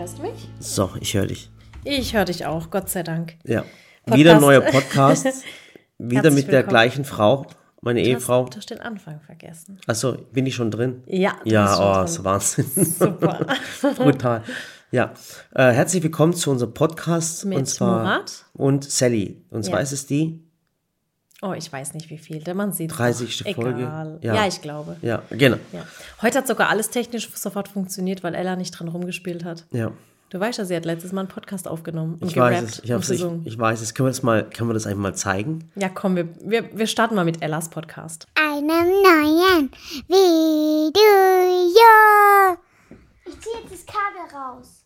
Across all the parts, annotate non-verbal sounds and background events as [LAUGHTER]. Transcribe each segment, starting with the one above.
Hörst du mich? So, ich höre dich. Ich höre dich auch, Gott sei Dank. Ja. Podcast. Wieder ein neuer Podcast. [LAUGHS] Wieder Herzlich mit der willkommen. gleichen Frau, meine Ehefrau. Du hast den Anfang vergessen. Achso, bin ich schon drin? Ja, du Ja, oh, ist Wahnsinn. Super. [LAUGHS] Brutal. Ja. Äh, herzlich willkommen zu unserem Podcast. Mit und zwar, Murat. Und Sally. Und zwar Ja. ist es die Oh, ich weiß nicht wie viel. Der Mann sieht 30. Egal. Folge. Ja. Ja. ich glaube. Ja, genau. Ja. Heute hat sogar alles technisch sofort funktioniert, weil Ella nicht dran rumgespielt hat. Ja. Du weißt ja, sie hat letztes Mal einen Podcast aufgenommen und Ich weiß es. Ich, und ich, ich weiß es. Können wir das mal, können wir das einfach mal zeigen? Ja, komm, wir, wir, wir starten mal mit Ellas Podcast. einem neuen Video. Ich ziehe jetzt das Kabel raus.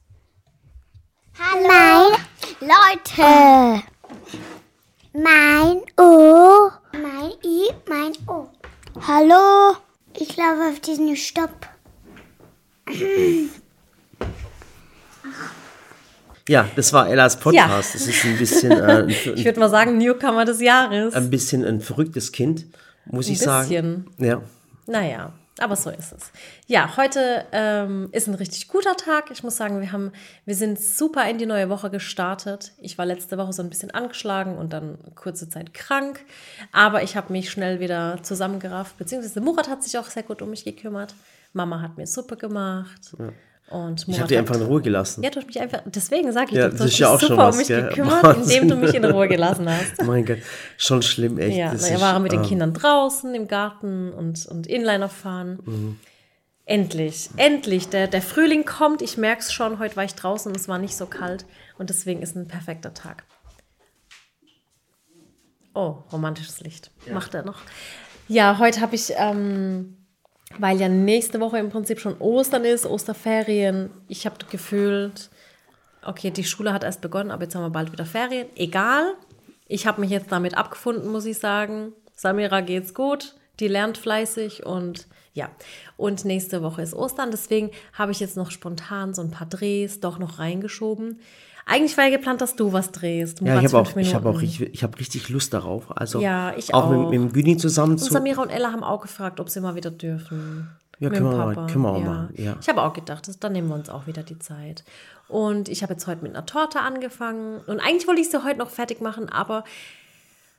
Hallo. Mein Leute. Mein O. Mein I. Mein O. Hallo. Ich laufe auf diesen Stopp. Ja, das war Ellas Podcast. Das ist ein bisschen, äh, ein, [LAUGHS] Ich würde mal sagen, Newcomer des Jahres. ein bisschen ein verrücktes Kind, muss ich bisschen. sagen. Ja. Naja, aber so ist es. Ja, heute ähm, ist ein richtig guter Tag. Ich muss sagen, wir, haben, wir sind super in die neue Woche gestartet. Ich war letzte Woche so ein bisschen angeschlagen und dann kurze Zeit krank. Aber ich habe mich schnell wieder zusammengerafft. Beziehungsweise Murat hat sich auch sehr gut um mich gekümmert. Mama hat mir Suppe gemacht. Und Ich habe die hat- einfach in Ruhe gelassen. Ja, du hast mich einfach, deswegen sage ich, Ja, du hast ja dich auch schon super um was, mich gell? gekümmert, Wahnsinn. [LAUGHS] indem du mich in Ruhe gelassen hast. Mein Gott, schon schlimm, echt. Ja, Das na, er ist, war mit den äh, Kindern draußen im Garten und, und Inliner fahren. Mhm. Endlich, endlich. Der, der Frühling kommt. Ich merke es schon. Heute war ich draußen und es war nicht so kalt. Und deswegen ist ein perfekter Tag. Oh, romantisches Licht. Macht er noch. Ja, heute habe ich, ähm, weil ja nächste Woche im Prinzip schon Ostern ist, Osterferien. Ich habe gefühlt, okay, die Schule hat erst begonnen, aber jetzt haben wir bald wieder Ferien. Egal. Ich habe mich jetzt damit abgefunden, muss ich sagen. Samira geht's gut, die lernt fleißig und ja. Und nächste Woche ist Ostern, deswegen habe ich jetzt noch spontan so ein paar Drehs doch noch reingeschoben. Eigentlich war ja geplant, dass du was drehst. Ja, ich habe auch, ich hab auch ich hab richtig Lust darauf. Also Ja, ich auch. auch. Mit, mit dem Güni zusammen Und zu. Samira und Ella haben auch gefragt, ob sie mal wieder dürfen. Ja, Mit können wir mal- können wir auch mal, ja. Ich habe auch gedacht, das, dann nehmen wir uns auch wieder die Zeit. Und ich habe jetzt heute mit einer Torte angefangen. Und eigentlich wollte ich sie heute noch fertig machen, aber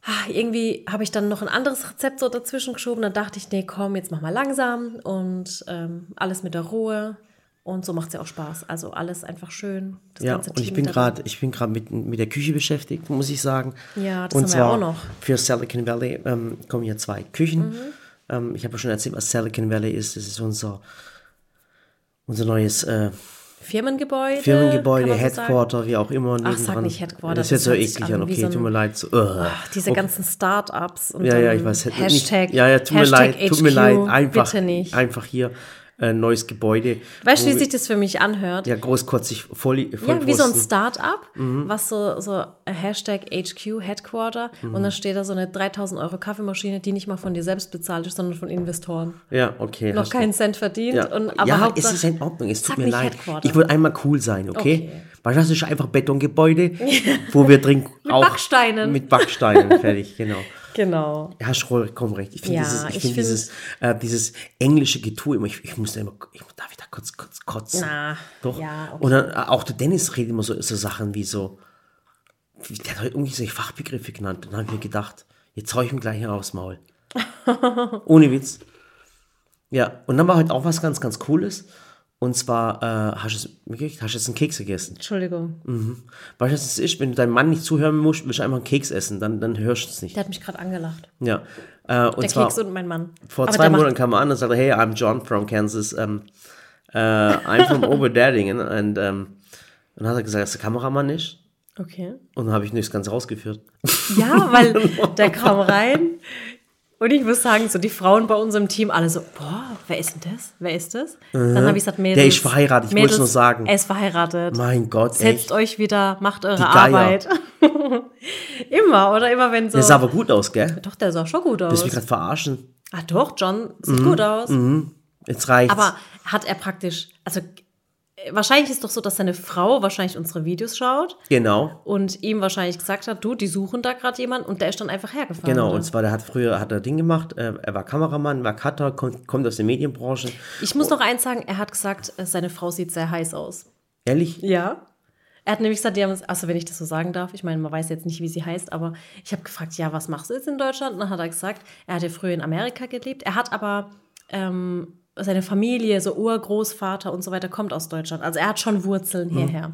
ah, irgendwie habe ich dann noch ein anderes Rezept so dazwischen geschoben. Dann dachte ich, nee, komm, jetzt mach mal langsam und ähm, alles mit der Ruhe. Und so macht es ja auch Spaß. Also alles einfach schön. Ja, und ich bin gerade, ich bin gerade mit, mit der Küche beschäftigt, muss ich sagen. Ja, das und haben wir zwar auch noch. Für Silicon Valley ähm, kommen hier zwei Küchen. Mhm. Ähm, ich habe ja schon erzählt, was Silicon Valley ist. Das ist unser, unser neues äh, Firmengebäude. Firmengebäude, man so. Headquarter, wie auch immer. Ach, sag nicht Headquarter, Das ist jetzt so eklig an Okay, so ein- tut mir leid. So, uh. Diese ganzen Start-ups und Ja, ja, ich weiß. Hashtag, nicht, ja, ja, tut mir leid, tut mir HQ, leid. Einfach, bitte nicht. einfach hier ein neues Gebäude. Weißt du, wie sich das für mich anhört? Ja, großkotzig voll, voll Ja, wie so ein. Start-up, Mhm. was so, so Hashtag HQ, Headquarter, Mhm. und dann steht da so eine 3000 Euro Kaffeemaschine, die nicht mal von dir selbst bezahlt ist, sondern von Investoren. Ja, okay. Noch keinen Cent verdient. Ja, Und, aber ja es ist in Ordnung, es tut mir leid. Ich wollte einmal cool sein, okay? Okay. Weil das ist einfach Betongebäude, [LAUGHS] wo wir drin Mit auch Backsteinen. mit Backsteinen fertig, [LAUGHS] genau. Genau. Ja, hast vollkommen recht. Ich finde Ja, dieses, ich find dieses, äh, dieses englische Getue immer, ich, ich muss da immer, ich darf ich da kurz, kurz kotzen. Na, Doch. ja, okay. Und dann, äh, auch der Dennis redet immer so, so Sachen wie so, der hat heute irgendwie solche Fachbegriffe genannt. Dann habe ich mir gedacht, jetzt hau ich ihm gleich aufs Maul. [LAUGHS] Ohne Witz. Ja, und dann war heute auch was ganz, ganz Cooles. Und zwar, äh, hast du es? Hast du jetzt einen Keks gegessen? Entschuldigung. Weißt du, was es ist? Wenn du deinem Mann nicht zuhören musst, willst du einfach einen Keks essen, dann, dann hörst du es nicht. Der hat mich gerade angelacht. Ja. Äh, und Der zwar, Keks und mein Mann. vor Aber zwei Monaten kam er an und sagte, hey, I'm John from Kansas. Um, uh, I'm from Oberdardingen. Und um, dann hat er gesagt, dass der Kameramann ist. Okay. Und dann habe ich nicht das Ganze rausgeführt. Ja, weil [LAUGHS] der kam rein und ich muss sagen, so die Frauen bei uns im Team alle so, boah, wer ist denn das? Wer ist das? Dann habe ich gesagt, Mädels. Der ist verheiratet, ich wollte es nur sagen. Er ist verheiratet. Mein Gott, Setzt echt. euch wieder, macht eure. Arbeit. [LAUGHS] immer, oder? Immer wenn so. Der sah aber gut aus, gell? doch, der sah schon gut Willst aus. du mich gerade verarschen? Ah, doch, John sieht Mhm. gut aus. Jetzt reicht's. Aber hat er praktisch, also wahrscheinlich ist doch so, dass seine Frau wahrscheinlich unsere Videos schaut genau. und ihm wahrscheinlich gesagt hat, du, die suchen da gerade jemanden und der ist dann einfach hergefahren. Genau, oder? und zwar, der hat früher hat er Ding gemacht, äh, er war Kameramann, war Cutter, kommt, kommt aus der Medienbranche. Ich muss noch eins sagen, er hat gesagt, äh, seine Frau sieht sehr heiß aus. Ehrlich? Ja. Er hat nämlich gesagt, die haben, also wenn ich das so sagen darf, ich meine, man weiß jetzt nicht, wie sie heißt, aber ich habe gefragt, ja, was machst du jetzt in Deutschland? Und dann hat er gesagt, er hatte früher in Amerika gelebt. Er hat aber ähm, seine Familie, so Urgroßvater und so weiter, kommt aus Deutschland. Also er hat schon Wurzeln hierher.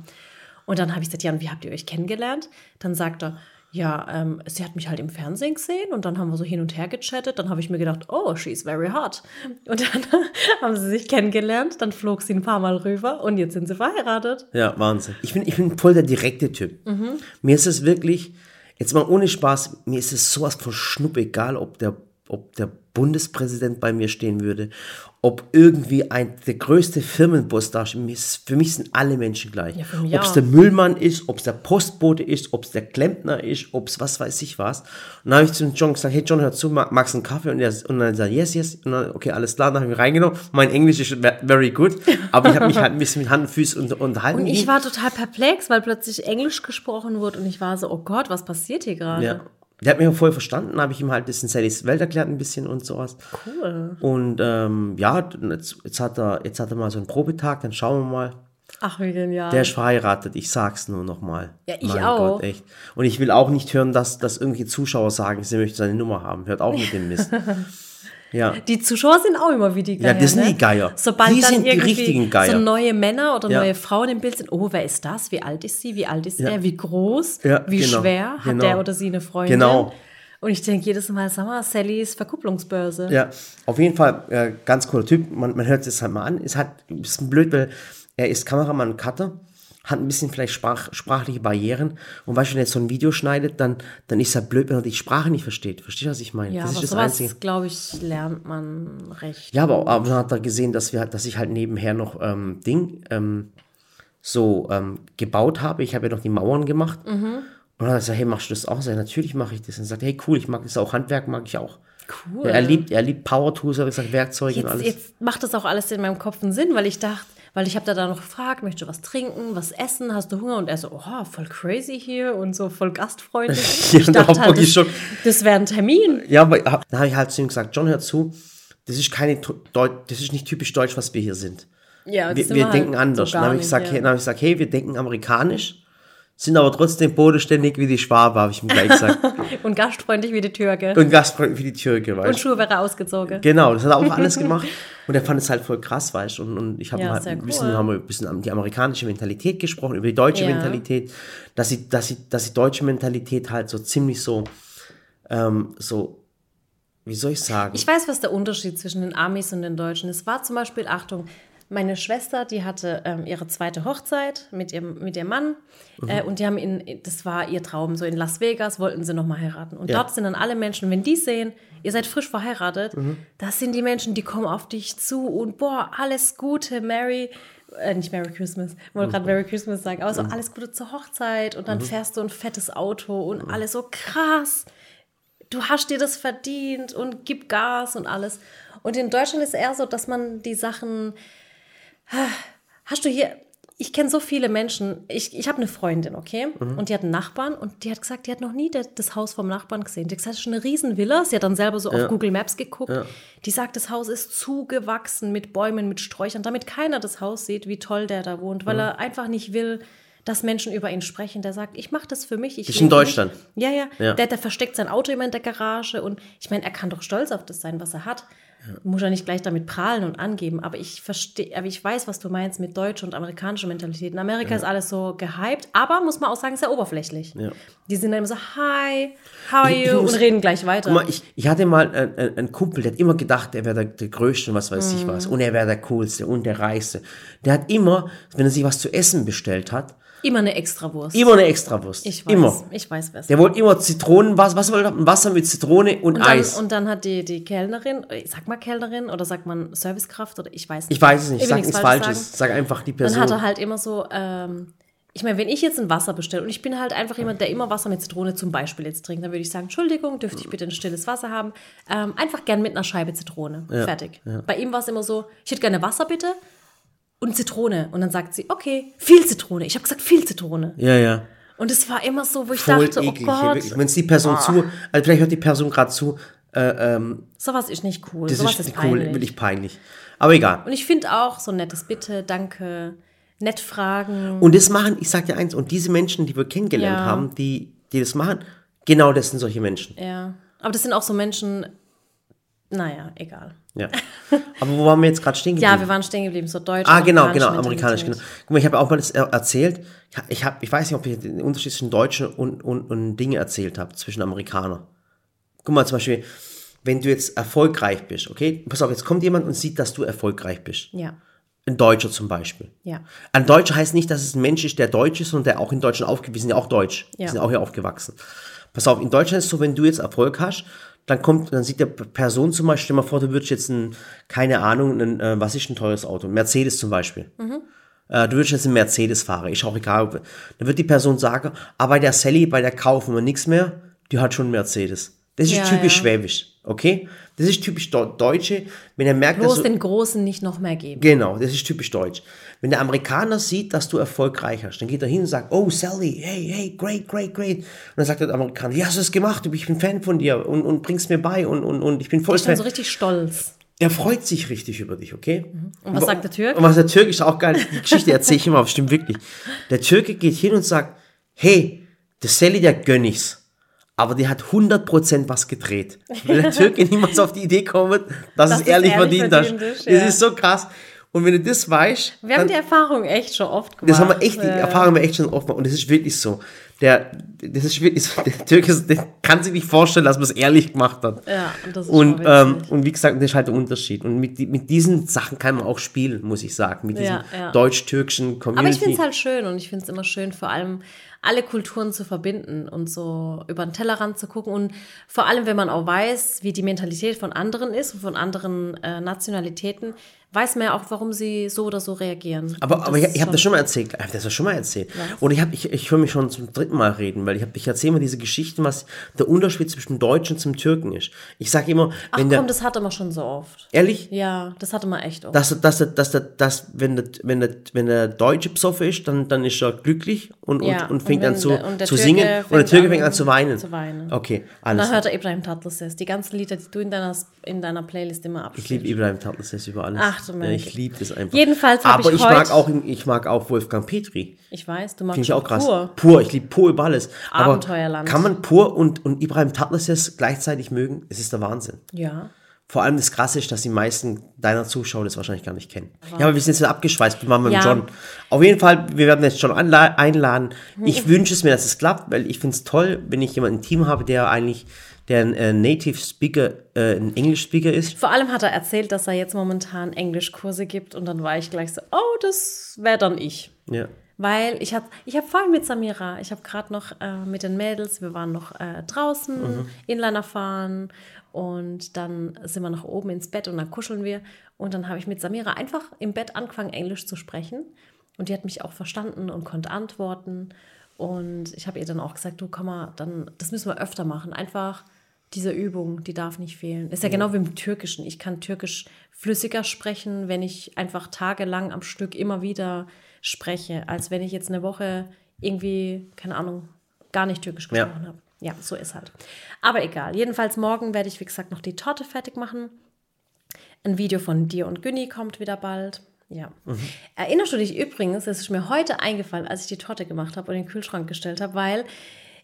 Und dann habe ich gesagt, ja, und wie habt ihr euch kennengelernt? Dann sagt er, ja, ähm, sie hat mich halt im Fernsehen gesehen und dann haben wir so hin und her gechattet. Dann habe ich mir gedacht, oh, she's very hot. Und dann [LAUGHS] haben sie sich kennengelernt, dann flog sie ein paar Mal rüber und jetzt sind sie verheiratet. Ja, Wahnsinn. Ich bin, ich bin voll der direkte Typ. Mir ist es wirklich, jetzt mal ohne Spaß, mir ist es sowas von schnupp egal, ob der, ob der Bundespräsident bei mir stehen würde, ob irgendwie ein, der größte Firmenboss da ist- Für mich sind alle Menschen gleich. Ja, ob es der Müllmann ist, ob es der Postbote ist, ob es der Klempner ist, ob es was weiß ich was. Und dann habe ich zu John gesagt, hey John, hör zu, mag- magst du einen Kaffee? Und, er, und dann sagt er, yes, yes. Und dann, okay, alles klar, dann habe ich reingenommen. Mein Englisch ist ve- very good, aber ich habe mich halt ein bisschen mit Hand und Füßen unter- unterhalten. Und ich war total perplex, weil plötzlich Englisch gesprochen wurde und ich war so, oh Gott, was passiert hier gerade? Ja. Der hat mich auch voll verstanden, habe ich ihm halt ein bisschen Sallys Welt erklärt, ein bisschen und sowas. Cool. Und ähm, ja, jetzt, jetzt, hat er, jetzt hat er mal so einen Probetag, dann schauen wir mal. Ach, wie genial. Der ist verheiratet, ich sag's nur noch mal. Ja, ich mein auch. Gott, echt. Und ich will auch nicht hören, dass, dass irgendwelche Zuschauer sagen, sie möchten seine Nummer haben. Hört auch mit dem Mist. [LAUGHS] ja. Die Zuschauer sind auch immer wie die Geier. Ja, das sind ne? die Geier. Sobald Die dann irgendwie Geier. so neue Männer oder Ja. neue Frauen im Bild sind, oh, wer ist das? Wie alt ist sie? Wie alt ist Ja. er? Wie groß? Ja, wie genau. schwer? Hat Genau. der oder sie eine Freundin? Genau. Und ich denke jedes Mal, sag mal, Sallys Verkupplungsbörse. Ja, auf jeden Fall äh, ganz cooler Typ. Man, man hört es halt mal an. Ist halt ein bisschen blöd, weil er ist Kameramann und Cutter, hat ein bisschen vielleicht sprach, sprachliche Barrieren. Und weißt du, wenn er jetzt so ein Video schneidet, dann, dann ist halt blöd, wenn er die Sprache nicht versteht. Verstehst du, was ich meine? Ja, das aber ist das Einzige. glaube ich, lernt man recht. Ja, aber, aber dann hat er gesehen, dass wir, dass ich halt nebenher noch ähm, Ding ähm, so ähm, gebaut habe. Ich habe ja noch die Mauern gemacht. Mhm. Und dann hat er gesagt, hey, machst du das auch? Ich, natürlich mache ich das. Und er sagt, hey, cool, ich mag das auch. Handwerk mag ich auch. Cool. Ja, er liebt, er liebt Power Tools, hat er gesagt, Werkzeuge und Jetzt, alles. jetzt macht das auch alles in meinem Kopf einen Sinn, weil ich dachte, weil ich habe da dann noch gefragt, möchtest du was trinken, was essen, hast du Hunger? Und er so, oh, voll crazy hier und so voll gastfreundlich. [LAUGHS] Ich da dachte halt, das, schon- das wäre ein Termin. Ja, aber dann habe ich halt zu ihm gesagt, John, hör zu, das ist keine das ist nicht typisch deutsch, was wir hier sind. Ja, Wir, wir halt denken anders. so dann habe ich, gesagt, ja. hey, hab ich gesagt, hey, wir denken amerikanisch, sind aber trotzdem bodenständig wie die Schwabe, habe ich ihm gleich gesagt. [LAUGHS] Und gastfreundlich wie die Türke. und gastfreundlich wie die Türke, weißt Und du. Schuhe wäre ausgezogen. Genau, das hat er auch [LAUGHS] alles gemacht. Und er fand es halt voll krass, weißt du. Und, und ich habe Ja, halt ein bisschen, cool. haben wir ein bisschen die amerikanische Mentalität gesprochen, über die deutsche Ja. Mentalität, dass sie, dass sie, dass die deutsche Mentalität halt so ziemlich so, ähm, so, wie soll ich sagen? Ich weiß, was der Unterschied zwischen den Amis und den Deutschen ist. Es war zum Beispiel, Achtung, meine Schwester, die hatte ähm, ihre zweite Hochzeit mit ihrem, mit ihrem Mann Mhm. äh, und die haben in, das war ihr Traum, so in Las Vegas wollten sie nochmal heiraten. Und Ja. dort sind dann alle Menschen, wenn die sehen, ihr seid frisch verheiratet, Mhm. das sind die Menschen, die kommen auf dich zu und boah, alles Gute, Mary, äh, nicht Merry Christmas, ich wollte Mhm. gerade Merry Christmas sagen, aber so alles Gute zur Hochzeit und dann fährst du ein fettes Auto und alles so krass du hast dir das verdient und gib Gas und alles. Und in Deutschland ist eher so, dass man die Sachen. Hast du hier. Ich kenne so viele Menschen. Ich, ich habe eine Freundin, okay? Und die hat einen Nachbarn und die hat gesagt, die hat noch nie das, das Haus vom Nachbarn gesehen. Die hat gesagt, das ist eine Riesenvilla. Sie hat dann selber so auf Google Maps geguckt. Die sagt, das Haus ist zugewachsen mit Bäumen, mit Sträuchern, damit keiner das Haus sieht, wie toll der da wohnt, weil er einfach nicht will, dass Menschen über ihn sprechen. Der sagt, ich mache das für mich. Ich ist in Deutschland. Ja, ja. Ja. Der, der versteckt sein Auto immer in der Garage und ich meine, er kann doch stolz auf das sein, was er hat. Muss er nicht gleich damit prahlen und angeben, aber ich verstehe, aber ich weiß, was du meinst mit deutscher und amerikanischer Mentalität. In Amerika ist alles so gehypt, aber muss man auch sagen, sehr oberflächlich. Die sind dann immer so, hi, how are you? muss- und reden gleich weiter. Mal, ich, ich hatte mal einen, einen- einen Kumpel, der hat immer gedacht, er wäre der, der Größte und was weiß ich was. Und er wäre der Coolste und der Reichste. Der hat immer, wenn er sich was zu essen bestellt hat, immer eine Extrawurst. immer eine Extrawurst. ich weiß, Immer. ich weiß, es Der wollte immer Zitronenwasser, was wollte er? Ein Wasser mit Zitrone und, und dann, Eis. und dann hat die, die Kellnerin, äh, sag mal Kellnerin oder sagt man Servicekraft oder ich weiß nicht. ich weiß es nicht, Ich sag nichts Falsches Falsches. Sag einfach die Dann Person. hat er halt immer so, ähm, ich meine, wenn ich jetzt ein Wasser bestelle und ich bin halt einfach jemand, der immer Wasser mit Zitrone zum Beispiel jetzt trinkt, dann würde ich sagen, Entschuldigung, dürfte ich bitte ein stilles Wasser haben? Ähm, einfach gern mit einer Scheibe Zitrone. Fertig. Bei ihm war es immer so, ich hätte gerne Wasser bitte und Zitrone. Und dann sagt sie, okay, viel Zitrone. Ich habe gesagt, viel Zitrone. ja, ja. Und es war immer so, wo ich Voll dachte, eklig. oh Gott, Wenn es die Person zu, also vielleicht hört die Person gerade zu, äh, ähm, sowas ist nicht cool. das sowas ist ist nicht cool, peinlich. wirklich peinlich. Aber egal. Und ich finde auch so ein nettes Bitte, danke, nett fragen. Und das machen, ich sag dir eins, und diese Menschen, die wir kennengelernt Ja. haben, die, die das machen, genau das sind solche Menschen. ja. Aber das sind auch so Menschen, naja, egal. Ja. Aber wo waren wir jetzt gerade stehen Ja, geblieben? wir waren stehen geblieben, so deutsch. Ah, genau, genau, amerikanisch, genau. Guck mal, ich habe auch mal das er- erzählt. Ich habe, ich weiß nicht, ob ich den Unterschied zwischen Deutschen und, und, und Dinge erzählt habe, zwischen Amerikanern. Guck mal, zum Beispiel, wenn du jetzt erfolgreich bist, okay? Pass auf, jetzt kommt jemand und sieht, dass du erfolgreich bist. Ja, Ein Deutscher zum Beispiel. ja. Ein Deutscher heißt nicht, dass es ein Mensch ist, der Deutsch ist, sondern der auch in Deutschland aufgewachsen ist. Wir sind ja auch Deutsch. Wir Ja. sind auch hier aufgewachsen. Pass auf, in Deutschland ist es so, wenn du jetzt Erfolg hast, dann kommt, dann sieht der Person zum Beispiel, stell mal vor, du würdest jetzt ein, keine Ahnung, ein, äh, was ist ein teures Auto? Ein Mercedes zum Beispiel. Äh, du würdest jetzt einen Mercedes fahren, ist auch egal. Ob, dann wird die Person sagen, aber bei der Sally, bei der kaufen wir nichts mehr, die hat schon einen Mercedes. Das ist Ja, typisch ja. schwäbisch, okay? Das ist typisch Deu- Deutsche, wenn er merkt, dass Bloß den Großen nicht noch mehr geben. Genau, das ist typisch deutsch. Wenn der Amerikaner sieht, dass du erfolgreich hast, dann geht er hin und sagt, oh Sally, hey, hey, great, great, great. Und dann sagt der Amerikaner, wie hast du es gemacht? Ich bin Fan von dir und, und bringst mir bei und, und, und ich bin voll Ich bin so richtig stolz. er freut sich richtig über dich, okay? Und was sagt der Türk? Und was der Türke ist auch geil, die Geschichte erzähle ich immer, aber stimmt wirklich. Der Türke geht hin und sagt, hey, der Sally, der gönn ich's. Aber die hat 100% was gedreht. Weil der Türke [LAUGHS] niemals auf die Idee kommt, dass Dass es es ehrlich ehrlich verdient verdient hast. Das ja. ist so krass. Und wenn du das weißt, Wir haben die Erfahrung echt schon oft gemacht. das haben wir echt, die. Erfahrung haben wir echt schon oft gemacht. Und das ist wirklich so. Der, das ist wirklich so, [LAUGHS] der Türke der kann sich nicht vorstellen, dass man es ehrlich gemacht hat. Ja, und das ist Und, ähm, und wie gesagt, das ist halt der Unterschied. Und mit, mit diesen Sachen kann man auch spielen, muss ich sagen. Mit diesem Ja, ja. deutsch-türkischen Community. Aber ich finde es halt schön und ich finde es immer schön, vor allem alle Kulturen zu verbinden und so über den Tellerrand zu gucken. Und vor allem, wenn man auch weiß, wie die Mentalität von anderen ist und von anderen äh, Nationalitäten, weiß man ja auch, warum sie so oder so reagieren. Aber, aber ich, ich habe das schon mal erzählt. Ich habe das schon mal erzählt. Und ich, hab, ich, ich höre mich schon zum dritten Mal reden, weil ich, hab- ich erzähle immer diese Geschichten, was der Unterschied zwischen Deutschen zum Türken ist. Ich sage immer, Ach komm, der, das hatte man schon so oft. ehrlich, Ja, das hatte man echt oft. dass, dass, dass, dass, dass, wenn, der, wenn, der, wenn der Deutsche besoffen ist, dann, dann ist er glücklich und, Ja, und, und fängt und an zu, der- zu singen. Und der Türke an fängt an zu weinen. zu weinen. Okay, alles. dann hört er Ibrahim Tatlıses, die ganzen Lieder, die du in deiner, in deiner Playlist immer Ich abspielst. liebe Ibrahim Tatlıses über alles. Ach, du ja, meine Ich liebe das einfach. Jedenfalls hab Aber ich ich, mag auch, ich mag auch Wolfgang Petri. Ich weiß, du magst Finde ich auch krass. Pur. Pur, ich liebe Pur über alles. Aber Abenteuerland. kann man Pur und, und Ibrahim Tatlıses gleichzeitig mögen? Es ist der Wahnsinn. Ja. Vor allem das Krasse ist, dass die meisten deiner Zuschauer das wahrscheinlich gar nicht kennen. Ja, aber wir sind jetzt abgeschweißt. Wir waren mit Ja. John. Auf jeden Fall, wir werden jetzt schon anla- einladen. Ich [LAUGHS] wünsche es mir, dass es klappt, weil ich finde es toll, wenn ich jemanden im Team habe, der eigentlich der ein äh, Native Speaker, äh, ein English Speaker ist. Vor allem hat er erzählt, dass er jetzt momentan Englischkurse gibt und dann war ich gleich so, oh, das wäre dann ich. Ja. Weil ich habe ich hab vorhin mit Samira, ich habe gerade noch äh, mit den Mädels, wir waren noch äh, draußen, Mhm. Inliner fahren und dann sind wir nach oben ins Bett und dann kuscheln wir. Und dann habe ich mit Samira einfach im Bett angefangen, Englisch zu sprechen. Und die hat mich auch verstanden und konnte antworten. Und ich habe ihr dann auch gesagt, du komm mal, dann, das müssen wir öfter machen. Einfach diese Übung, die darf nicht fehlen. Ist ja genau wie im Türkischen. Ich kann Türkisch flüssiger sprechen, wenn ich einfach tagelang am Stück immer wieder spreche, als wenn ich jetzt eine Woche irgendwie, keine Ahnung, gar nicht Türkisch Ja. gesprochen habe. Ja, so ist halt. Aber egal. Jedenfalls morgen werde ich, wie gesagt, noch die Torte fertig machen. Ein Video von dir und Günni kommt wieder bald. Ja. Erinnerst du dich übrigens, es ist mir heute eingefallen, als ich die Torte gemacht habe und in den Kühlschrank gestellt habe, weil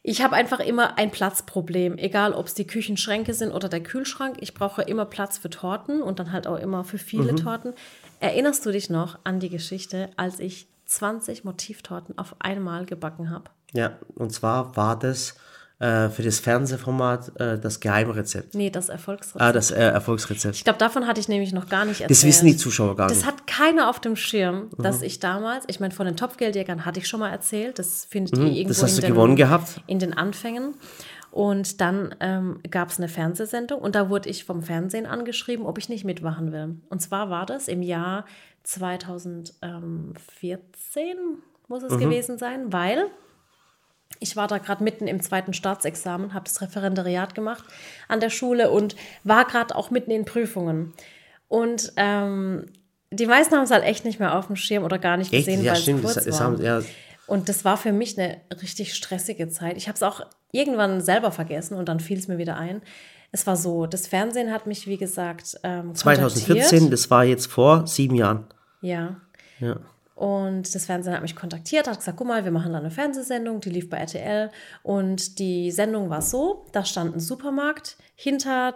ich habe einfach immer ein Platzproblem, egal ob es die Küchenschränke sind oder der Kühlschrank. Ich brauche immer Platz für Torten und dann halt auch immer für viele Torten. Erinnerst du dich noch an die Geschichte, als ich 20 Motivtorten auf einmal gebacken habe? Ja, und zwar war das äh, für das Fernsehformat äh, das Geheimrezept. Nee, das Erfolgsrezept. Ah, das äh, Erfolgsrezept. Ich glaube, davon hatte ich nämlich noch gar nicht erzählt. Das wissen die Zuschauer gar Das nicht. hat keiner auf dem Schirm, Mhm. dass ich damals, ich meine, von den Topfgeldjägern hatte ich schon mal erzählt, das findet ihr irgendwo Mhm. Das hast in du den, gewonnen gehabt. in den Anfängen. Und dann ähm, gab es eine Fernsehsendung und da wurde ich vom Fernsehen angeschrieben, ob ich nicht mitmachen will. Und zwar war das im Jahr 2014, muss Mhm. es gewesen sein, weil ich war da gerade mitten im zweiten Staatsexamen, habe das Referendariat gemacht an der Schule und war gerade auch mitten in Prüfungen. Und ähm, die meisten haben es halt echt nicht mehr auf dem Schirm oder gar nicht Echt? gesehen, Ja, weil stimmt. es kurz das war. haben, ja, Und das war für mich eine richtig stressige Zeit. Ich habe es auch irgendwann selber vergessen und dann fiel es mir wieder ein. Es war so, das Fernsehen hat mich, wie gesagt, ähm, 2014, kontaktiert. das war jetzt vor sieben Jahren. Ja. Ja. Und das Fernsehen hat mich kontaktiert, hat gesagt, guck mal, wir machen da eine Fernsehsendung, die lief bei RTL. Und die Sendung war so, da stand ein Supermarkt hinter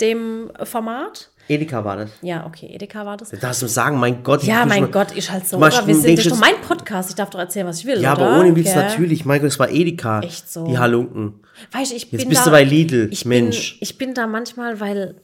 dem Format. Edeka war das. Ja, okay, Edeka war das. Da darfst du sagen, mein Gott. Ja, mein mal- Gott, ich halt so. Oder? Wir sind, das ist doch jetzt- mein Podcast, ich darf doch erzählen, was ich will, Ja, oder? aber ohne Witz natürlich. Mein Gott, es war Edeka. Echt so. Die Halunken. Weißt, du, ich Jetzt bin bist da, du bei Lidl, ich Mensch. Bin, ich bin da manchmal, weil,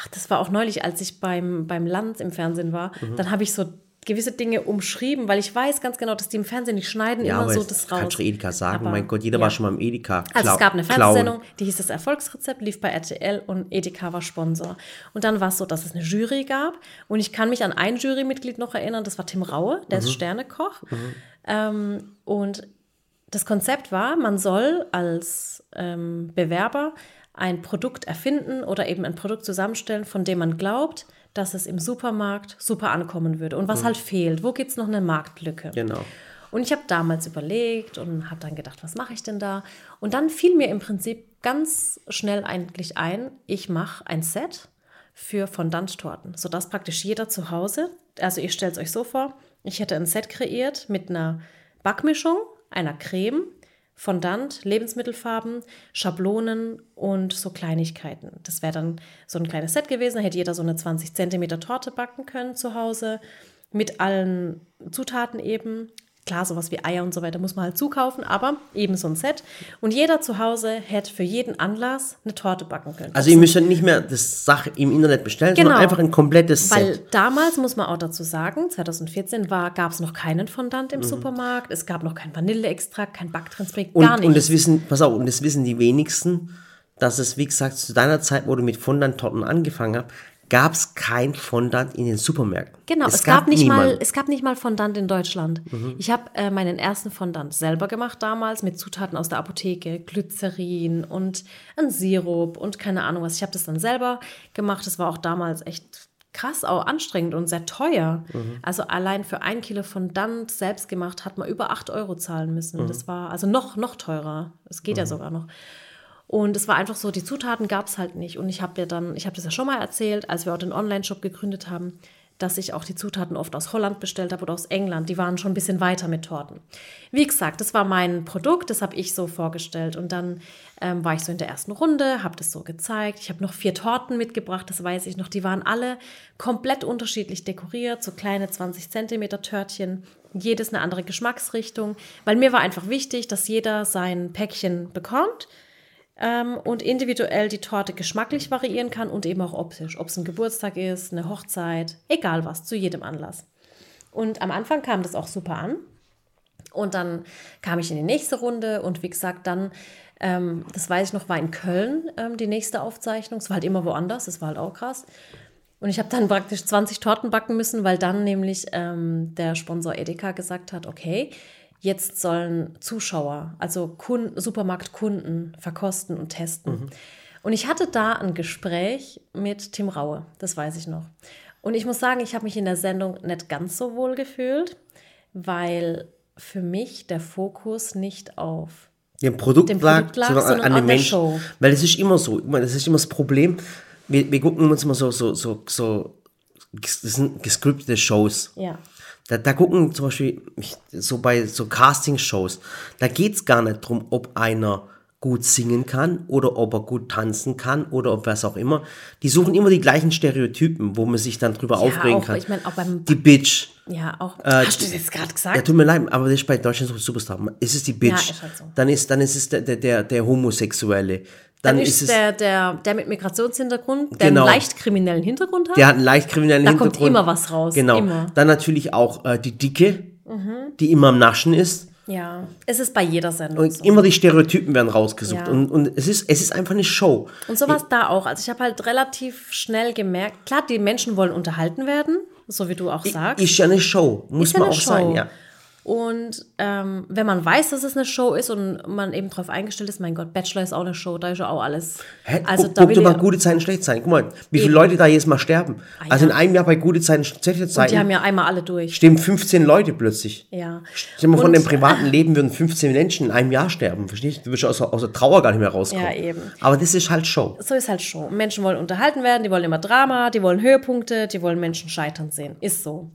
ach, das war auch neulich, als ich beim, beim Land im Fernsehen war, Mhm. dann habe ich so gewisse Dinge umschrieben, weil ich weiß ganz genau, dass die im Fernsehen nicht schneiden, Ja, immer so das raus. kannst du Edeka sagen. Aber, mein Gott, jeder ja. war schon mal im Edeka. Also es gab eine. Fernsehsendung, die hieß das Erfolgsrezept, lief bei RTL und Edeka war Sponsor. Und dann war es so, dass es eine Jury gab und ich kann mich an ein Jurymitglied noch erinnern, das war Tim Raue, der Mhm. ist Sternekoch. Ähm, und das Konzept war, man soll als ähm, Bewerber ein Produkt erfinden oder eben ein Produkt zusammenstellen, von dem man glaubt, dass es im Supermarkt super ankommen würde und was halt fehlt. Wo gibt es noch eine Marktlücke? Genau. Und ich habe damals überlegt und habe dann gedacht, was mache ich denn da? Und dann fiel mir im Prinzip ganz schnell eigentlich ein, ich mache ein Set für Fondant-Torten, sodass praktisch jeder zu Hause, also ihr stellt es euch so vor, ich hätte ein Set kreiert mit einer Backmischung, einer Creme, Fondant, Lebensmittelfarben, Schablonen und so Kleinigkeiten. Das wäre dann so ein kleines Set gewesen, da hätte jeder so eine 20 Zentimeter Torte backen können zu Hause mit allen Zutaten eben. Klar, sowas wie Eier und so weiter muss man halt zukaufen, aber eben so ein Set. Und jeder zu Hause hätte für jeden Anlass eine Torte backen können. Also ihr müsst ja nicht mehr das Sache im Internet bestellen, sondern Genau. einfach ein komplettes Weil Set. damals, muss man auch dazu sagen, 2014 gab es noch keinen Fondant Mhm. im Supermarkt, es gab noch kein Vanilleextrakt, kein Backtransparent, Und, gar nichts. und das wissen, pass auf, und das wissen die wenigsten, dass es, wie gesagt, zu deiner Zeit, wo du mit Fondant-Torten angefangen hast, gab es kein Fondant in den Supermärkten. Genau, es, es, gab, nicht mal, es gab nicht mal Fondant in Deutschland. Mhm. Ich habe äh, meinen ersten Fondant selber gemacht damals mit Zutaten aus der Apotheke, Glycerin und ein Sirup und keine Ahnung was. Ich habe das dann selber gemacht. Das war auch damals echt krass, auch anstrengend und sehr teuer. Mhm. Also allein für ein Kilo Fondant selbst gemacht hat man über 8 Euro zahlen müssen. Mhm. Das war also noch, noch teurer. Es geht ja sogar noch. Und es war einfach so, die Zutaten gab es halt nicht. Und ich habe ja dann, ich habe das ja schon mal erzählt, als wir auch den Online-Shop gegründet haben, dass ich auch die Zutaten oft aus Holland bestellt habe oder aus England. Die waren schon ein bisschen weiter mit Torten. Wie gesagt, das war mein Produkt, das habe ich so vorgestellt. Und dann ähm, war ich so in der ersten Runde, habe das so gezeigt. Ich habe noch vier Torten mitgebracht, das weiß ich noch. Die waren alle komplett unterschiedlich dekoriert, so kleine 20 Zentimeter Törtchen. Jedes eine andere Geschmacksrichtung, weil mir war einfach wichtig, dass jeder sein Päckchen bekommt ähm, und individuell die Torte geschmacklich variieren kann und eben auch optisch. Ob es ein Geburtstag ist, eine Hochzeit, egal was, zu jedem Anlass. Und am Anfang kam das auch super an. Und dann kam ich in die nächste Runde und wie gesagt, dann, ähm, das weiß ich noch, war in Köln ähm, die nächste Aufzeichnung. Es war halt immer woanders, das war halt auch krass. Und ich habe dann praktisch 20 Torten backen müssen, weil dann nämlich ähm, der Sponsor Edeka gesagt hat, okay, jetzt sollen Zuschauer, also Kunden, Supermarktkunden verkosten und testen. Und ich hatte da ein Gespräch mit Tim Raue, das weiß ich noch. Und ich muss sagen, ich habe mich in der Sendung nicht ganz so wohl gefühlt, weil für mich der Fokus nicht auf dem Produkt, dem lag, Produkt lag, sondern, sondern an an den Menschen. Show. Weil das ist immer so. Das ist immer das Problem. Wir, wir gucken uns immer so, so, so, so, das sind gescriptete Shows. ja. Da, da gucken zum Beispiel, so bei so Casting-Shows, da geht's gar nicht drum, ob einer gut singen kann oder ob er gut tanzen kann oder ob was auch immer. Die suchen immer die gleichen Stereotypen, wo man sich dann drüber aufregen auch, kann. ich mein, auch beim- die Bitch. Ja, auch. Äh, Hast du das jetzt gerade gesagt? Ja, tut mir leid, aber das ist bei Deutschland so Superstar. Ist es die Bitch? Ja, ist halt so. Dann ist, dann ist es der, der, der Homosexuelle. Dann, Dann ist, ist, es, der, der, der mit Migrationshintergrund, der Genau. einen leicht kriminellen Hintergrund hat. der hat einen leicht kriminellen Da kommt Hintergrund. immer was raus, Genau. immer. Mhm. Dann natürlich auch äh, die Dicke, die immer am Naschen ist. ja, es ist bei jeder Sendung Und so. immer die Stereotypen werden rausgesucht. Ja. Und, und es, ist, es ist einfach eine Show. Und so war es da auch. Also ich habe halt relativ schnell gemerkt, klar, die Menschen wollen unterhalten werden, so wie du auch sagst. Ist ja eine Show. Muss man auch Show. sein, ja. Und ähm, wenn man weiß, dass es eine Show ist und man eben darauf eingestellt ist, mein Gott, Bachelor ist auch eine Show, da ist ja auch alles. Hä? Also guck, da guck will dir mal gute Zeiten, schlechte Zeiten. Guck mal, wie viele Eben. Leute da jedes Mal sterben. Ah, Also ja. in einem Jahr bei gute Zeiten, schlechte und die Zeiten haben ja einmal alle durch. stehen 15 Leute plötzlich. Ja. Stell mal von dem privaten [LAUGHS] Leben würden 15 Menschen in einem Jahr sterben. Verstehst du? Du wirst aus, aus der Trauer gar nicht mehr rauskommen. Ja, eben. Aber das ist halt Show. So ist halt Show. Menschen wollen unterhalten werden, die wollen immer Drama, die wollen Höhepunkte, die wollen Menschen scheitern sehen. Ist so.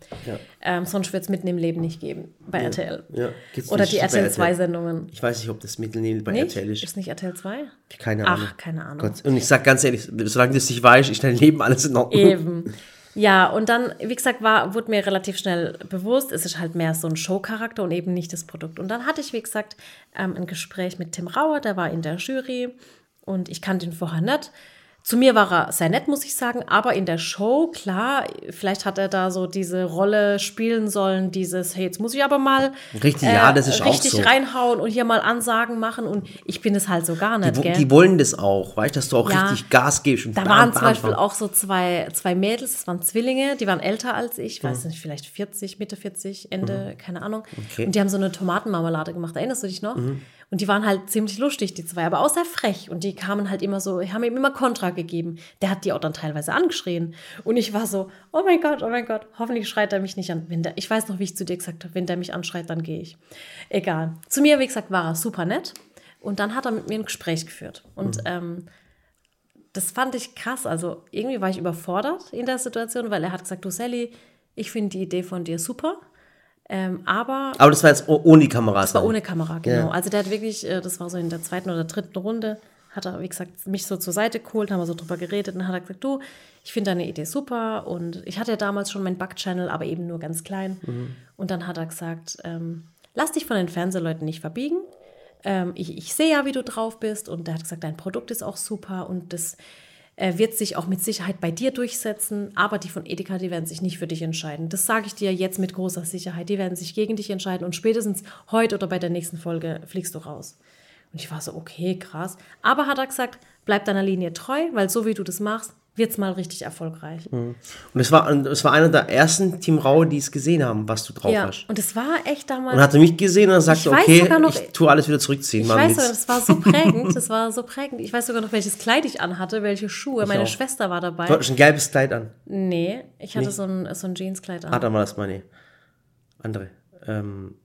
Ähm, sonst wird es mitten im Leben nicht geben bei RTL. Ja. Oder die RTL RTL. 2 Sendungen. Ich weiß nicht, ob das Mittelnehmen bei Nicht? RTL ist. Ist nicht RTL 2? Keine Ach, Ahnung. keine Ahnung. Gott. Und ich sag ganz ehrlich, solange du es nicht weißt, ist dein Leben alles in Ordnung. Eben. Ja, und dann, wie gesagt, war, wurde mir relativ schnell bewusst, es ist halt mehr so ein Showcharakter und eben nicht das Produkt. Und dann hatte ich, wie gesagt, ähm, ein Gespräch mit Tim Rauer, der war in der Jury und ich kannte ihn vorher nicht. Zu mir war er sehr nett, muss ich sagen, aber in der Show, klar, vielleicht hat er da so diese Rolle spielen sollen, dieses, hey, jetzt muss ich aber mal äh, Richtig, ja, das ist auch richtig so. reinhauen und hier mal Ansagen machen und ich bin es halt so gar nicht, Die, gell? die wollen das auch, weißt du, dass du auch Ja. richtig Gas gibst. Und Da waren zum bam, Beispiel auch so zwei, zwei Mädels, das waren Zwillinge, die waren älter als ich, Mhm. weiß nicht, vielleicht 40, Mitte 40, Ende, keine Ahnung. Okay. Mhm. Und die haben so eine Tomatenmarmelade gemacht, erinnerst du dich noch? Und die waren halt ziemlich lustig, die zwei, aber auch sehr frech. Und die kamen halt immer so, haben ihm immer Kontra gegeben. Der hat die auch dann teilweise angeschrien. Und ich war so, oh mein Gott, oh mein Gott, hoffentlich schreit er mich nicht an. Wenn der, ich weiß noch, wie ich zu dir gesagt habe, wenn der mich anschreit, dann gehe ich. Egal. Zu mir, wie gesagt, war er super nett. Und dann hat er mit mir ein Gespräch geführt. Und Mhm. ähm, das fand ich krass. Also irgendwie war ich überfordert in der Situation, weil er hat gesagt, du Sally, ich finde die Idee von dir super. Ähm, aber Aber das war jetzt oh- ohne die Kameras. das war ohne Kamera, genau. Ja. Also der hat wirklich, äh, das war so in der zweiten oder dritten Runde, hat er, wie gesagt, mich so zur Seite geholt, haben wir so drüber geredet und dann hat er gesagt, du, ich finde deine Idee super und ich hatte ja damals schon meinen Back-Channel, aber eben nur ganz klein. Und dann hat er gesagt, ähm, lass dich von den Fernsehleuten nicht verbiegen. Ähm, ich, ich sehe ja, wie du drauf bist und der hat gesagt, dein Produkt ist auch super und das äh, wird sich auch mit Sicherheit bei dir durchsetzen, aber die von Edeka, die werden sich nicht für dich entscheiden. Das sage ich dir jetzt mit großer Sicherheit. Die werden sich gegen dich entscheiden und spätestens heute oder bei der nächsten Folge fliegst du raus. Und ich war so, okay, krass. Aber hat er gesagt, bleib deiner Linie treu, weil so wie du das machst, wird's mal richtig erfolgreich. Und es war, es war einer der ersten Team Raue, die es gesehen haben, was du drauf Ja, hast. und es war echt damals. Und hat er mich gesehen und dann sagte, Ich okay, noch- ich tue alles wieder zurückziehen. Ich weiß sogar, das war so prägend, [LAUGHS] das war so prägend. Ich weiß sogar noch, welches Kleid ich anhatte, welche Schuhe. Meine auch. Schwester war dabei. Du hattest ein gelbes Kleid an. Nee, ich hatte so ein, so ein Jeanskleid an. Ah, dann war das meine andere. Ähm,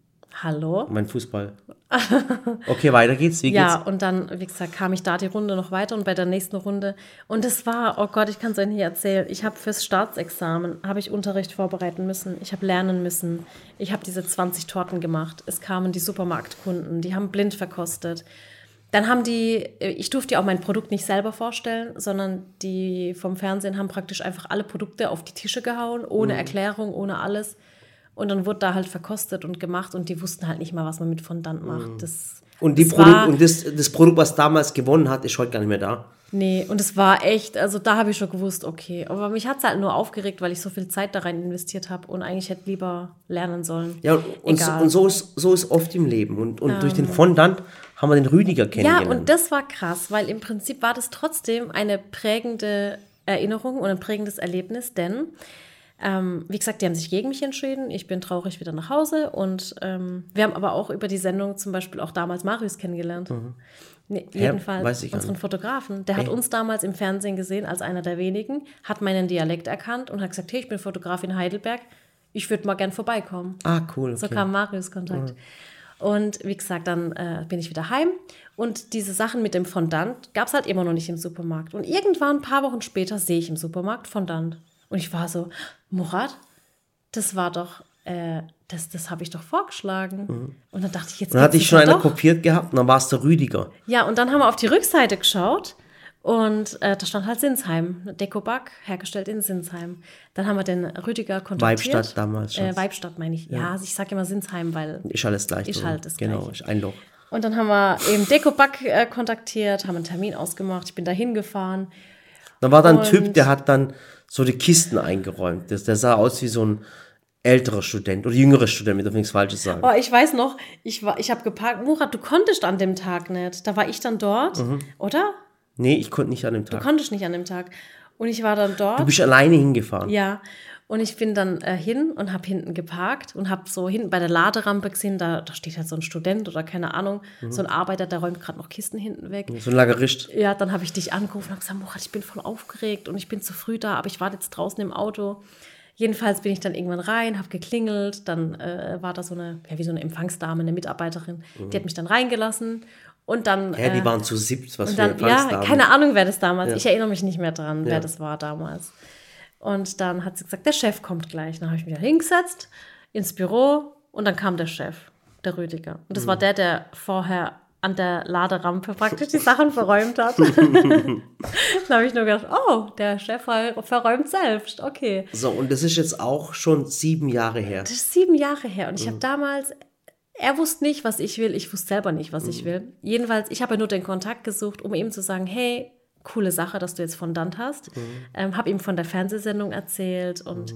Hallo? mein Fußball. [LAUGHS] Okay, weiter geht's. Wie Ja, geht's? und dann, wie gesagt, kam ich da die Runde noch weiter und bei der nächsten Runde. Und es war, oh Gott, ich kann es euch nicht erzählen. Ich habe fürs Staatsexamen, habe ich Unterricht vorbereiten müssen. Ich habe lernen müssen. Ich habe diese 20 Torten gemacht. Es kamen die Supermarktkunden, die haben blind verkostet. Dann haben die, ich durfte ja auch mein Produkt nicht selber vorstellen, sondern die vom Fernsehen haben praktisch einfach alle Produkte auf die Tische gehauen, ohne Mhm. Erklärung, ohne alles. Und dann wurde da halt verkostet und gemacht und die wussten halt nicht mal, was man mit Fondant macht. Das, Mhm. Und, die das Produkt, und das, das Produkt, was damals gewonnen hat, ist heute gar nicht mehr da. Nee, und es war echt, also da habe ich schon gewusst, okay. Aber mich hat es halt nur aufgeregt, weil ich so viel Zeit da rein investiert habe und eigentlich hätte lieber lernen sollen. Ja, und, und, so, und so, ist, so ist oft im Leben. Und, und durch den Fondant haben wir den Rüdiger Ja, kennengelernt. und das war krass, weil im Prinzip war das trotzdem eine prägende Erinnerung und ein prägendes Erlebnis, denn, ähm, wie gesagt, die haben sich gegen mich entschieden. Ich bin traurig wieder nach Hause und ähm, wir haben aber auch über die Sendung zum Beispiel auch damals Marius kennengelernt. Nee, jedenfalls gar unseren. Fotografen. Der hat Ey. uns damals im Fernsehen gesehen als einer der wenigen, hat meinen Dialekt erkannt und hat gesagt, hey, ich bin Fotograf in Heidelberg, ich würde mal gern vorbeikommen. ah, cool. So Okay. kam Marius Kontakt. Und wie gesagt, dann äh, bin ich wieder heim. Und diese Sachen mit dem Fondant gab es halt immer noch nicht im Supermarkt. Und irgendwann, ein paar Wochen später, sehe ich im Supermarkt Fondant. Und ich war so, Murat, das war doch, äh, das, das habe ich doch vorgeschlagen. Und dann dachte ich, jetzt Mhm. Dann hatte ich schon ja einer doch. kopiert gehabt und dann war es der Rüdiger. Ja, und dann haben wir auf die Rückseite geschaut und äh, da stand halt Sinsheim, Dekoback, hergestellt in Sinsheim. Dann haben wir den Rüdiger kontaktiert. Weibstadt damals. Äh, Weibstadt meine ich. Ja, ich sage immer Sinsheim, weil Ist alles gleich. Ist halt das Genau, ist ein Loch. Und dann haben wir eben Dekoback äh, kontaktiert, haben einen Termin ausgemacht. Ich bin da hingefahren. Dann war da ein Typ, der hat dann so die Kisten eingeräumt. Das, der sah aus wie so ein älterer Student oder jüngerer Student, mit darf nichts Falsches sagen. Oh, ich weiß noch, ich, war, ich habe geparkt. Murat, du konntest an dem Tag nicht. Da war ich dann dort, Mhm. oder? Nee, ich konnte nicht an dem Du Tag. konntest nicht an dem Tag. Und ich war dann dort. Du bist alleine hingefahren. Ja. Und ich bin dann äh, hin und habe hinten geparkt und habe so hinten bei der Laderampe gesehen, da, da steht halt so ein Student oder keine Ahnung, Mhm. so ein Arbeiter, der räumt gerade noch Kisten hinten weg. So ein Lagerist. Ja, dann habe ich dich angerufen und gesagt, Murat, ich bin voll aufgeregt und ich bin zu früh da, aber ich warte jetzt draußen im Auto. Jedenfalls bin ich dann irgendwann rein, habe geklingelt, dann äh, war da so eine, ja, wie so eine Empfangsdame, eine Mitarbeiterin, die hat mich dann reingelassen und dann... Mhm. Ja, die äh, waren zu siebt, was für dann, ja, Empfangsdamen. keine Ahnung, wer das damals, Ja. ich erinnere mich nicht mehr dran, Ja. wer das war damals. Und dann hat sie gesagt, der Chef kommt gleich. Dann habe ich mich da hingesetzt ins Büro und dann kam der Chef, der Rüdiger. Und das Mhm. war der, der vorher an der Laderampe praktisch die Sachen verräumt hat. [LAUGHS] dann habe ich nur gedacht, oh, der Chef ver- verräumt selbst. Okay. So, und das ist jetzt auch schon sieben Jahre her. Das ist sieben Jahre her. Und ich Mhm. habe damals, er wusste nicht, was ich will. Ich wusste selber nicht, was Mhm. ich will. Jedenfalls, ich habe nur den Kontakt gesucht, um ihm zu sagen, hey, coole Sache, dass du jetzt von Dant hast. Mhm. Ähm, habe ihm von der Fernsehsendung erzählt. Und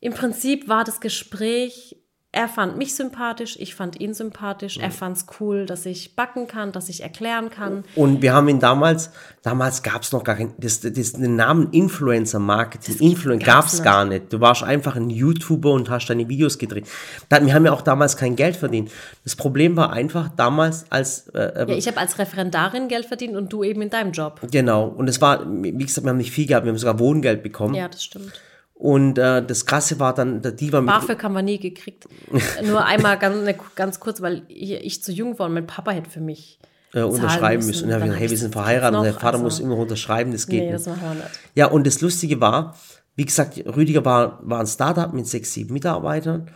im Prinzip war das Gespräch, er fand mich sympathisch, ich fand ihn sympathisch. Mhm. Er fand es cool, dass ich backen kann, dass ich erklären kann. Und wir haben ihn damals, damals gab es noch gar keinen, das, das, den Namen Influencer Marketing, Influencer gab es gar nicht. Du warst einfach ein YouTuber und hast deine Videos gedreht. Da, wir haben ja auch damals kein Geld verdient. Das Problem war einfach damals als, äh, Ja, ich habe als Referendarin Geld verdient und du eben in deinem Job. genau, und es war, wie gesagt, wir haben nicht viel gehabt, wir haben sogar Wohngeld bekommen. Ja, das stimmt. Und äh, das Krasse war dann, der die war mit, BAföG haben wir nie gekriegt. [LAUGHS] Nur einmal ganz, ne, ganz kurz, weil ich, ich zu jung war und mein Papa hätte für mich äh, unterschreiben müssen. müssen. Und dann Dann gesagt, hey, wir sind verheiratet und noch, der Vater also- muss immer unterschreiben, das geht Nee, nicht. das machen wir nicht. Ja, und das Lustige war, wie gesagt, Rüdiger war, war ein Startup mit sechs, sieben Mitarbeitern.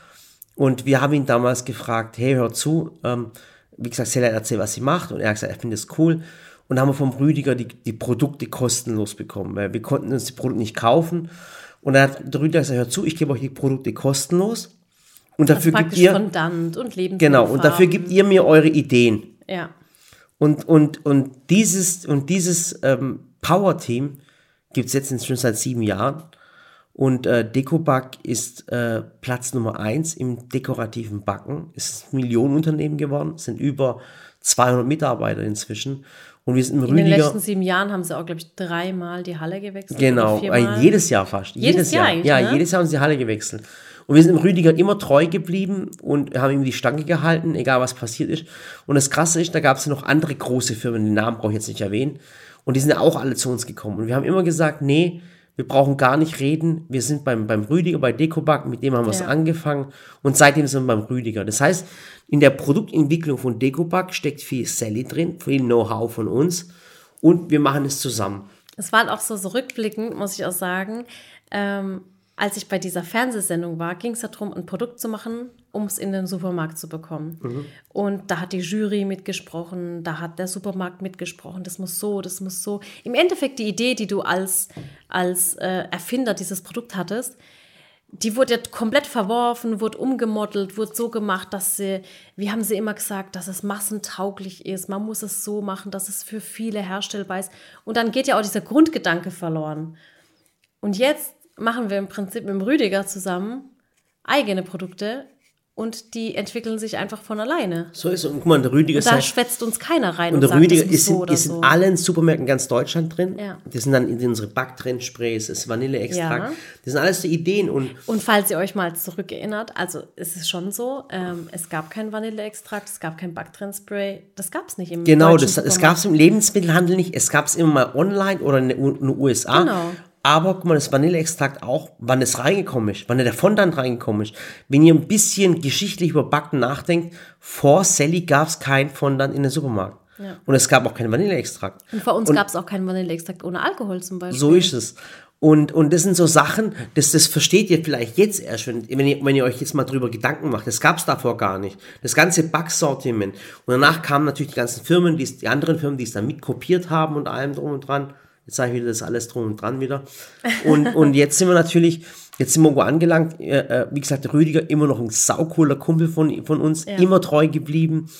Und wir haben ihn damals gefragt, hey, hör zu, ähm, wie gesagt, Sella erzählt, was sie macht. Und er hat gesagt, er findet es cool. Und haben wir vom Rüdiger die, die Produkte kostenlos bekommen, weil wir konnten uns die Produkte nicht kaufen. Und dann hat der Rüdiger gesagt, hör zu, ich gebe euch die Produkte kostenlos. Und dafür gibt ihr, Fondant und Lebensmittel. genau, und dafür gibt ihr mir eure Ideen. Ja. Und, und, und dieses, und dieses ähm, Power-Team gibt es jetzt schon seit sieben Jahren. Und äh, Decoback ist äh, Platz Nummer eins im dekorativen Backen. Es ist ein Millionenunternehmen geworden, es sind über 200 Mitarbeiter inzwischen. Und wir sind im In den Rüdiger. letzten sieben Jahren haben sie auch, glaube ich, dreimal die Halle gewechselt. Genau, äh, jedes Jahr fast. Jedes Jahr eigentlich, Ja, ne? jedes Jahr haben sie die Halle gewechselt. Und wir sind im Rüdiger immer treu geblieben und haben ihm die Stange gehalten, egal was passiert ist. Und das Krasse ist, da gab es noch andere große Firmen, den Namen brauche ich jetzt nicht erwähnen. Und die sind ja auch alle zu uns gekommen. Und wir haben immer gesagt, nee, wir brauchen gar nicht reden. Wir sind beim, beim Rüdiger, bei Decoback, mit dem haben wir es Ja. angefangen. Und seitdem sind wir beim Rüdiger. Das heißt, in der Produktentwicklung von Decoback steckt viel Sally drin, viel Know-how von uns. Und wir machen es zusammen. Es war halt auch so, so rückblickend, muss ich auch sagen. Ähm, als ich bei dieser Fernsehsendung war, ging es darum, ein Produkt zu machen, um es in den Supermarkt zu bekommen. Mhm. Und da hat die Jury mitgesprochen, da hat der Supermarkt mitgesprochen, das muss so, das muss so. Im Endeffekt die Idee, die du als, als äh, Erfinder dieses Produkt hattest, die wurde ja komplett verworfen, wurde umgemodelt, wurde so gemacht, dass sie, wie haben sie immer gesagt, dass es massentauglich ist. Man muss es so machen, dass es für viele herstellbar ist. Und dann geht ja auch dieser Grundgedanke verloren. Und jetzt machen wir im Prinzip mit dem Rüdiger zusammen eigene Produkte und die entwickeln sich einfach von alleine. So ist es. Und guck mal, der Rüdiger ist Da schwätzt uns keiner rein Und und, der sagt, Rüdiger das ist, so in, ist so. in allen Supermärkten ganz Deutschland drin. Ja. Das sind dann in unsere Backtrend-Sprays, das Vanilleextrakt. Ja. Das sind alles so Ideen. Und Und falls ihr euch mal zurückerinnert, also es ist schon so, ähm, es gab kein Vanilleextrakt, es gab kein Backtrendspray, das gab es nicht im genau, das, es Supermarkt. gab es im Lebensmittelhandel nicht. Es gab es immer mal online oder in den USA. Genau. Aber guck mal, das Vanilleextrakt auch, wann es reingekommen ist, wann der Fondant reingekommen ist. Wenn ihr ein bisschen geschichtlich über Backen nachdenkt, vor Sally gab es kein Fondant in den Supermarkt. Ja. Und es gab auch keinen Vanilleextrakt. Und bei uns gab es auch keinen Vanilleextrakt ohne Alkohol zum Beispiel. So ist es. Und, und das sind so Sachen, das, das versteht ihr vielleicht jetzt erst, wenn, wenn, ihr, wenn ihr euch jetzt mal drüber Gedanken macht. Das gab es davor gar nicht. Das ganze Backsortiment. Und danach kamen natürlich die ganzen Firmen, die, die anderen Firmen, die es dann mitkopiert haben und allem drum und dran. Jetzt sage ich wieder das alles drum und dran wieder. Und, und jetzt sind wir natürlich, jetzt sind wir irgendwo angelangt. Äh, äh, wie gesagt, Rüdiger immer noch ein saucooler Kumpel von, von uns, Ja. immer treu geblieben.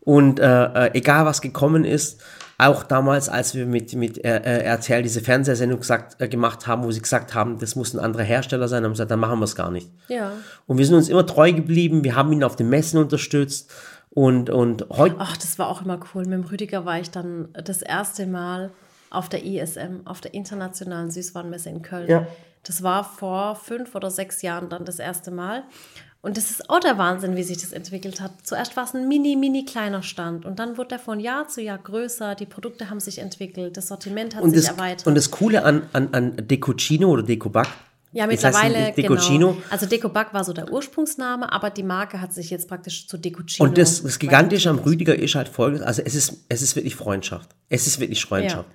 Und äh, äh, egal was gekommen ist, auch damals, als wir mit, mit äh, äh, RTL diese Fernsehsendung gesagt, äh, gemacht haben, wo sie gesagt haben, das muss ein anderer Hersteller sein, haben wir gesagt, dann machen wir es gar nicht. Ja. Und wir sind uns immer treu geblieben, wir haben ihn auf den Messen unterstützt und, und heute, Ach, das war auch immer cool. Mit dem Rüdiger war ich dann das erste Mal auf der ISM, auf der Internationalen Süßwarenmesse in Köln. Ja. Das war vor fünf oder sechs Jahren dann das erste Mal. Und das ist auch der Wahnsinn, wie sich das entwickelt hat. Zuerst war es ein mini, mini kleiner Stand und dann wurde er von Jahr zu Jahr größer. Die Produkte haben sich entwickelt, das Sortiment hat Und sich das, erweitert. und das Coole an, an, an Decocino oder Decobac, ja, mittlerweile, genau. Also Decobac war so der Ursprungsname, aber die Marke hat sich jetzt praktisch zu Decocino. Und das, das Gigantische am. Rüdiger ist halt folgendes, also es ist, es ist wirklich Freundschaft. Es ist wirklich Freundschaft.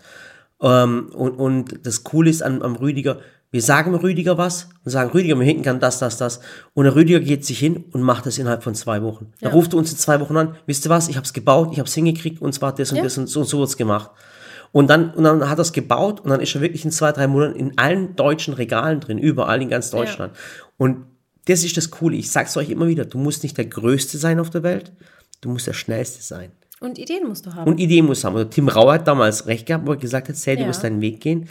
Ähm, und, und das Coole ist am, am Rüdiger, wir sagen Rüdiger was und sagen, Rüdiger, wir hinten kann das, das, das. Und der Rüdiger geht sich hin und macht das innerhalb von zwei Wochen. Dann ruft er uns in zwei Wochen an, wisst ihr was, ich habe es gebaut, ich habe es hingekriegt und zwar das und Ja. das und so, und so wird's gemacht. Und dann, und dann hat er es gebaut und dann ist er wirklich in zwei, drei Monaten in allen deutschen Regalen drin, überall in ganz Deutschland. Und das ist das Coole. Ich sag's euch immer wieder, du musst nicht der Größte sein auf der Welt, du musst der Schnellste sein. Und Ideen musst du haben. Und Ideen muss haben. Also Tim Rauer hat damals recht gehabt, wo er gesagt hat, Sally, du Ja. musst deinen Weg gehen.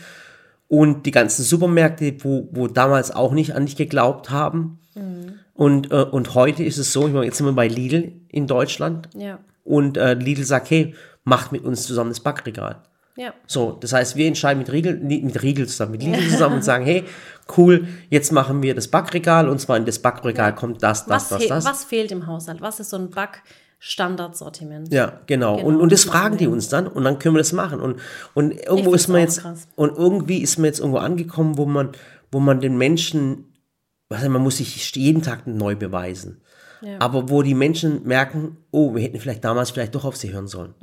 Und die ganzen Supermärkte, wo, wo damals auch nicht an dich geglaubt haben. Mhm. Und, äh, und heute ist es so, ich meine, jetzt sind wir bei Lidl in Deutschland. ja, Und äh, Lidl sagt, hey, macht mit uns zusammen das Backregal. ja. So, das heißt, wir entscheiden mit Riegel, mit Riegel zusammen, mit Lidl zusammen und sagen, hey, cool, jetzt machen wir das Backregal und zwar in das Backregal kommt das, das, Was, das, das. was fehlt im Haushalt? Was ist so ein Back-Standardsortiment? Ja, genau. Genau, und, und das fragen die uns dann und dann können wir das machen. Und, und irgendwo ist man jetzt, krass. und irgendwie ist man jetzt irgendwo angekommen, wo man, wo man den Menschen, was heißt, man muss sich jeden Tag neu beweisen. Ja. Aber wo die Menschen merken, oh, wir hätten vielleicht damals vielleicht doch auf sie hören sollen.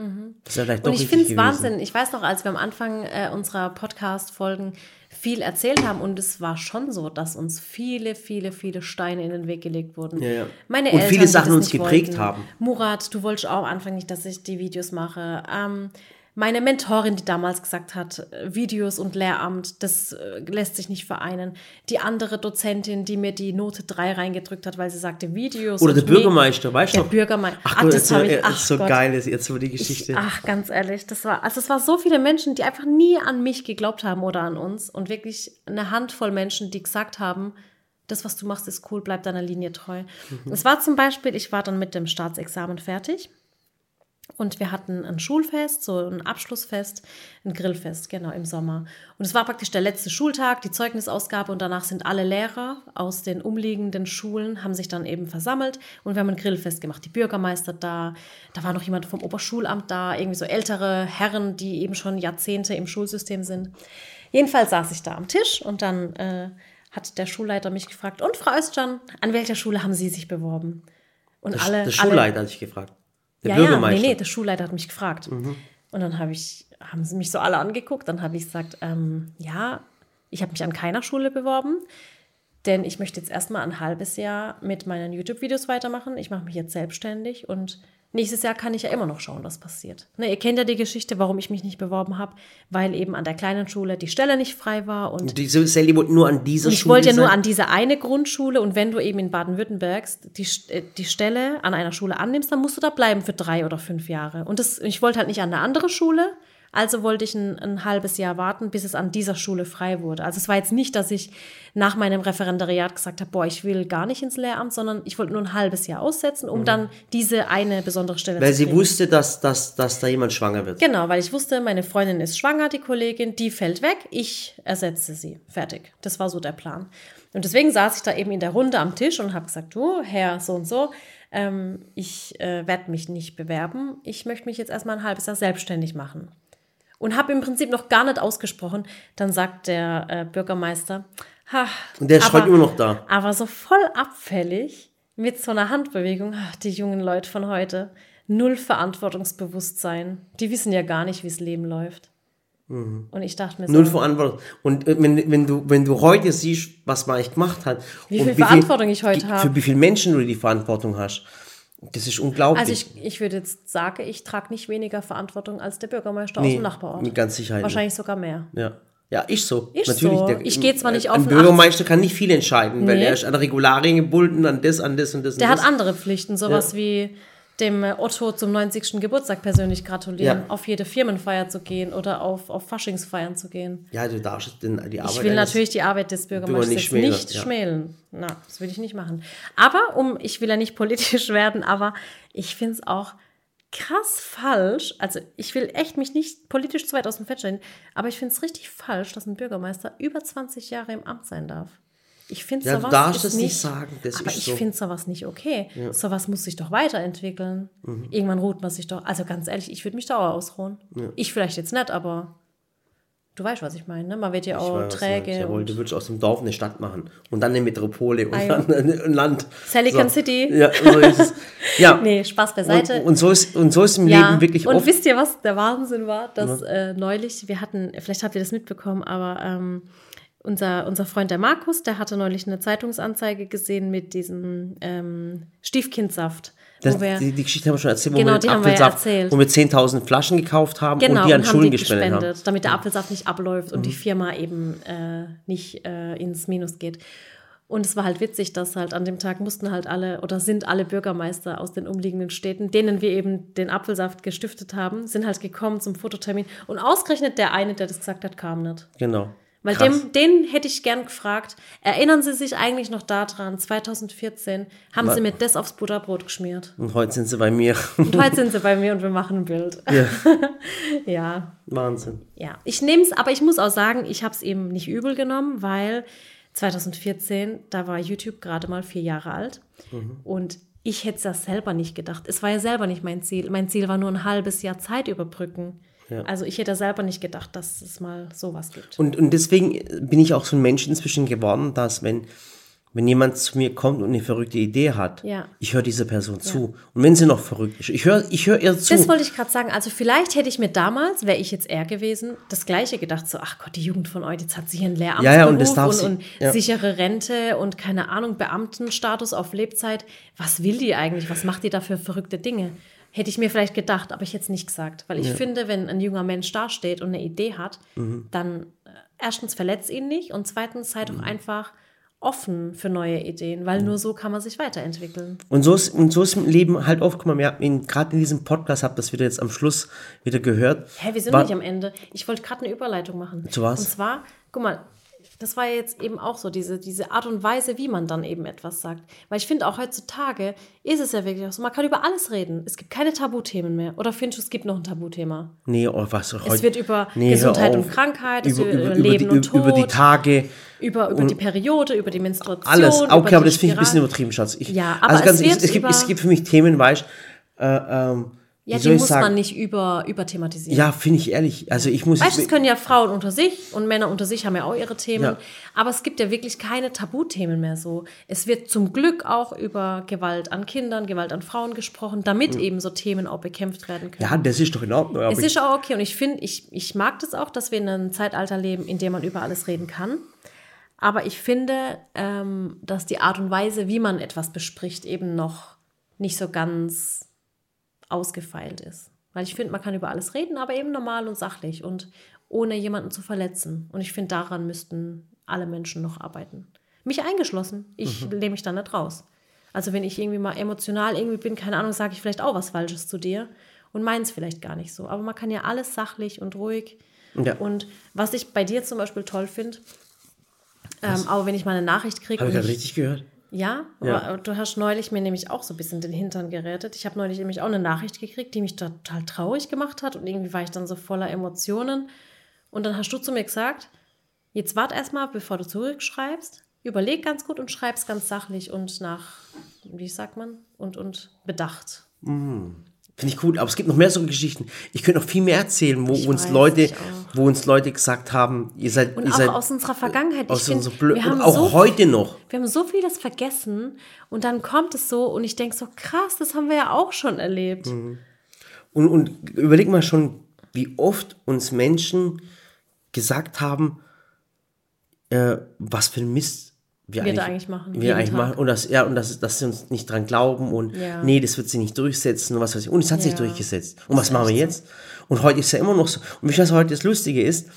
Das wäre vielleicht doch Mhm. Und ich finde es. Wahnsinn. Ich weiß noch, als wir am Anfang äh, unserer Podcast-Folgen viel erzählt haben und es war schon so, dass uns viele, viele, viele Steine in den Weg gelegt wurden. Ja, ja. Meine Und Eltern, viele Sachen uns geprägt wollten. haben. Murat, du wolltest auch am Anfang nicht, dass ich die Videos mache. Ähm, meine Mentorin, die damals gesagt hat, Videos und Lehramt, das äh, lässt sich nicht vereinen. Die andere Dozentin, die mir die Note 3 reingedrückt hat, weil sie sagte, Videos. Oder und der Me- Bürgermeister, weißt du Der noch? Bürgermeister. Ach, Ach, das jetzt so, ich. so Gott. geil ist jetzt so die Geschichte. Ach, ganz ehrlich, das war, also es war so viele Menschen, die einfach nie an mich geglaubt haben oder an uns und wirklich eine Handvoll Menschen, die gesagt haben, das, was du machst, ist cool, bleib deiner Linie treu. Mhm. Es war zum Beispiel, ich war dann mit dem Staatsexamen fertig und wir hatten ein Schulfest, so ein Abschlussfest, ein Grillfest, genau, im Sommer. Und es war praktisch der letzte Schultag, die Zeugnisausgabe und danach sind alle Lehrer aus den umliegenden Schulen, haben sich dann eben versammelt und wir haben ein Grillfest gemacht. Die Bürgermeister da, da war noch jemand vom Oberschulamt da, irgendwie so ältere Herren, die eben schon Jahrzehnte im Schulsystem sind. Jedenfalls saß ich da am Tisch und dann äh, hat der Schulleiter mich gefragt, und Frau Özcan, an welcher Schule haben Sie sich beworben? Und Der, alle, der alle, Schulleiter hat sich gefragt. Der ja, Bürgermeister. Mhm. Ja, nee, nee, der Schulleiter hat mich gefragt. Und dann habe ich, haben sie mich so alle angeguckt. Dann habe ich gesagt, ähm, ja, ich habe mich an keiner Schule beworben, denn ich möchte jetzt erstmal ein halbes Jahr mit meinen YouTube-Videos weitermachen. Ich mache mich jetzt selbstständig und nächstes Jahr kann ich ja immer noch schauen, was passiert. Ne, ihr kennt ja die Geschichte, warum ich mich nicht beworben habe, weil eben an der kleinen Schule die Stelle nicht frei war und Diese Sally wollte nur an dieser und ich Schule wollte ja nur sein. an diese eine Grundschule und wenn du eben in Baden-Württemberg die, äh, die Stelle an einer Schule annimmst, dann musst du da bleiben für drei oder fünf Jahre. Und das, ich wollte halt nicht an eine andere Schule, also wollte ich ein, ein halbes Jahr warten, bis es an dieser Schule frei wurde. Also es war jetzt nicht, dass ich nach meinem Referendariat gesagt habe, boah, ich will gar nicht ins Lehramt, sondern ich wollte nur ein halbes Jahr aussetzen, um dann diese eine besondere Stelle Mhm. Weil zu sie kriegen. wusste, dass, dass, dass da jemand schwanger wird. Genau, weil ich wusste, meine Freundin ist schwanger, die Kollegin, die fällt weg, ich ersetze sie. Fertig. Das war so der Plan. Und deswegen saß ich da eben in der Runde am Tisch und habe gesagt, du, Herr so und so, ähm, ich äh, werde mich nicht bewerben. Ich möchte mich jetzt erstmal ein halbes Jahr selbstständig machen. Und habe im Prinzip noch gar nicht ausgesprochen. Dann sagt der äh, Bürgermeister, ha, Und der schreit immer noch da. aber so voll abfällig mit so einer Handbewegung, ach, die jungen Leute von heute, null Verantwortungsbewusstsein. Die wissen ja gar nicht, wie das Leben läuft. Und ich dachte mir so, Mhm. Null Verantwortung. Und äh, wenn, wenn, du, wenn du heute siehst, was man eigentlich gemacht hat. Wie viel Verantwortung ich heute habe. Für wie viele Menschen du die Verantwortung hast. Das ist unglaublich. also ich, ich würde jetzt sagen, ich trage nicht weniger Verantwortung als der Bürgermeister aus Nee, dem Nachbarort. mit ganz Sicherheit Wahrscheinlich sogar mehr. Ja. Ja, ist so. Ist Natürlich. so. Der, Ich gehe zwar nicht auf Ein den Bürgermeister kann nicht viel entscheiden, weil Nee. er ist an Regularien gebunden, an das, an das und das Der und hat das. andere Pflichten, sowas Ja. wie dem äh, Otto zum 90. Geburtstag persönlich gratulieren, Ja. auf jede Firmenfeier zu gehen oder auf, auf Faschingsfeiern zu gehen. Ja, du darfst den, die Arbeit Ich will natürlich die Arbeit des Bürgermeisters nicht nicht, schmälern, nicht ja. schmälen. Na, das will ich nicht machen. Aber, um, ich will ja nicht politisch [LAUGHS] werden, aber ich finde es auch krass falsch. Also ich will echt mich nicht politisch zu weit aus dem Fett stellen, aber ich finde es richtig falsch, dass ein Bürgermeister über 20 Jahre im Amt sein darf. Ich finde Ja, du sowas darfst ist es nicht sagen, das aber ich so. finde sowas nicht okay. Sowas muss sich doch weiterentwickeln. Mhm. Irgendwann ruht man sich doch. Also ganz ehrlich, ich würde mich da auch ausruhen. Ich vielleicht jetzt nicht, aber du weißt, was ich meine. Ne? Man wird ja auch weiß, du träge. Jawohl, und du würdest aus dem Dorf eine Stadt machen und dann eine Metropole und Ah, ja. dann ein Land. Silicon City. Ja, so ist es. Ja. [LAUGHS] Nee, Spaß beiseite. Und, und, so ist, und so ist im Ja, Leben wirklich und oft. wisst ihr, was der Wahnsinn war? Dass äh, neulich, wir hatten, vielleicht habt ihr das mitbekommen, aber ähm, unser, unser Freund der Markus, der hatte neulich eine Zeitungsanzeige gesehen mit diesem ähm, Stiefkindsaft. Das, wo wir, die, die Geschichte haben wir schon erzählt, wo Genau, wir den haben wir ja Apfelsaft, erzählt. wo wir 10.000 Flaschen gekauft haben genau, und die an und haben Schulen die gespendet, gespendet, haben. damit der Apfelsaft nicht abläuft und Mhm. die Firma eben äh, nicht äh, ins Minus geht. Und es war halt witzig, dass halt an dem Tag mussten halt alle oder sind alle Bürgermeister aus den umliegenden Städten, denen wir eben den Apfelsaft gestiftet haben, sind halt gekommen zum Fototermin. Und ausgerechnet der eine, der das gesagt hat, kam nicht. Genau. Weil Krass. dem, den hätte ich gern gefragt, erinnern Sie sich eigentlich noch daran, 2014 haben Wa- Sie mir das aufs Butterbrot geschmiert. Und heute sind sie bei mir. Und heute sind [LAUGHS] Sie bei mir und wir machen ein Bild. ja, [LAUGHS] ja. Wahnsinn. Ja, ich nehme es, aber ich muss auch sagen, ich habe es eben nicht übel genommen, weil 2014, da war YouTube gerade mal vier Jahre alt und ich hätte es ja selber nicht gedacht. Es war ja selber nicht mein Ziel. Mein Ziel war nur ein halbes Jahr Zeit überbrücken. Ja. Also ich hätte selber nicht gedacht, dass es mal sowas gibt. Und, und deswegen bin ich auch so ein Mensch inzwischen geworden, dass wenn, wenn jemand zu mir kommt und eine verrückte Idee hat, Ja. ich höre dieser Person zu. Und wenn sie noch verrückt ist, ich höre ich höre ihr zu. Das wollte ich gerade sagen. Also vielleicht hätte ich mir damals, wäre ich jetzt er gewesen, das Gleiche gedacht. So, ach Gott, die Jugend von heute, jetzt hat sie hier einen Lehramtsberuf Ja, ja, und das darf und, sie- und ja. sichere Rente und keine Ahnung, Beamtenstatus auf Lebzeit. Was will die eigentlich? Was macht die da für verrückte Dinge? Hätte ich mir vielleicht gedacht, aber ich hätte es nicht gesagt. Weil ich finde, wenn ein junger Mensch dasteht und eine Idee hat, Mhm. dann äh, erstens verletzt ihn nicht und zweitens sei Mhm. doch einfach offen für neue Ideen, weil nur so kann man sich weiterentwickeln. Und so ist, und so ist im Leben halt oft, guck mal, wir haben gerade in diesem Podcast, habt ihr das wieder jetzt am Schluss wieder gehört. Hä, wir sind war- nicht am Ende. Ich wollte gerade eine Überleitung machen. Zu was? Und zwar, guck mal, das war jetzt eben auch so, diese, diese Art und Weise, wie man dann eben etwas sagt. Weil ich finde, auch heutzutage ist es ja wirklich auch so, man kann über alles reden. Es gibt keine Tabuthemen mehr. Oder findest du, es gibt noch ein Tabuthema? Nee, oh, was heute. Es wird über Nee, Gesundheit und Krankheit, über, über, über Leben die, und Tod, über die Tage, über, über die Periode, über die Menstruation. alles. Okay, aber das finde ich ein bisschen übertrieben, Schatz. Ich, Ja, aber also ganz es es, gibt, es gibt für mich Themen, weißt äh, ähm, Ja, die muss sagen? man nicht über, überthematisieren. Ja, finde ich ehrlich. Also ich muss. Weißt du, es können ja Frauen unter sich und Männer unter sich haben ja auch ihre Themen. Ja. Aber es gibt ja wirklich keine Tabuthemen mehr so. Es wird zum Glück auch über Gewalt an Kindern, Gewalt an Frauen gesprochen, damit eben so Themen auch bekämpft werden können. ja, das ist doch in Ordnung. Es ist auch okay und ich finde, ich, ich mag das auch, dass wir in einem Zeitalter leben, in dem man über alles reden kann. Aber ich finde, ähm, dass die Art und Weise, wie man etwas bespricht, eben noch nicht so ganz ausgefeilt ist. Weil ich finde, man kann über alles reden, aber eben normal und sachlich und ohne jemanden zu verletzen. Und ich finde, daran müssten alle Menschen noch arbeiten. Mich eingeschlossen. Ich Mhm. lehne mich da nicht raus. Also wenn ich irgendwie mal emotional irgendwie bin, keine Ahnung, sage ich vielleicht auch was Falsches zu dir und meins vielleicht gar nicht so. Aber man kann ja alles sachlich und ruhig. Ja. Und was ich bei dir zum Beispiel toll finde, ähm, auch wenn ich mal eine Nachricht kriege. Habe ich ich- richtig gehört? Ja, Ja. du hast neulich mir nämlich auch so ein bisschen den Hintern gerettet. Ich habe neulich nämlich auch eine Nachricht gekriegt, die mich total traurig gemacht hat und irgendwie war ich dann so voller Emotionen. Und dann hast du zu mir gesagt, jetzt wart erstmal, bevor du zurückschreibst, überleg ganz gut und schreib's ganz sachlich und nach, wie sagt man, und, und bedacht. Finde ich gut, aber es gibt noch mehr so Geschichten. Ich könnte noch viel mehr erzählen, wo Ich uns Leute, wo uns Leute gesagt haben, ihr seid, Und ihr auch seid aus unserer Vergangenheit. aus ich find, Blö wir und haben auch so heute noch. Wir haben so vieles vergessen und dann kommt es so und ich denke so, krass, das haben wir ja auch schon erlebt. Mhm. Und, und überleg mal schon, wie oft uns Menschen gesagt haben, äh, was für ein Mist wir, Wir da eigentlich machen, Wir eigentlich Tag. machen. Und das, ja, und das, dass sie uns nicht dran glauben und Ja. nee, das wird sie nicht durchsetzen und was weiß ich. Und es hat sich Ja. durchgesetzt. Und Das was machen wir jetzt? Und heute ist ja immer noch so. Und wie was heute das Lustige ist,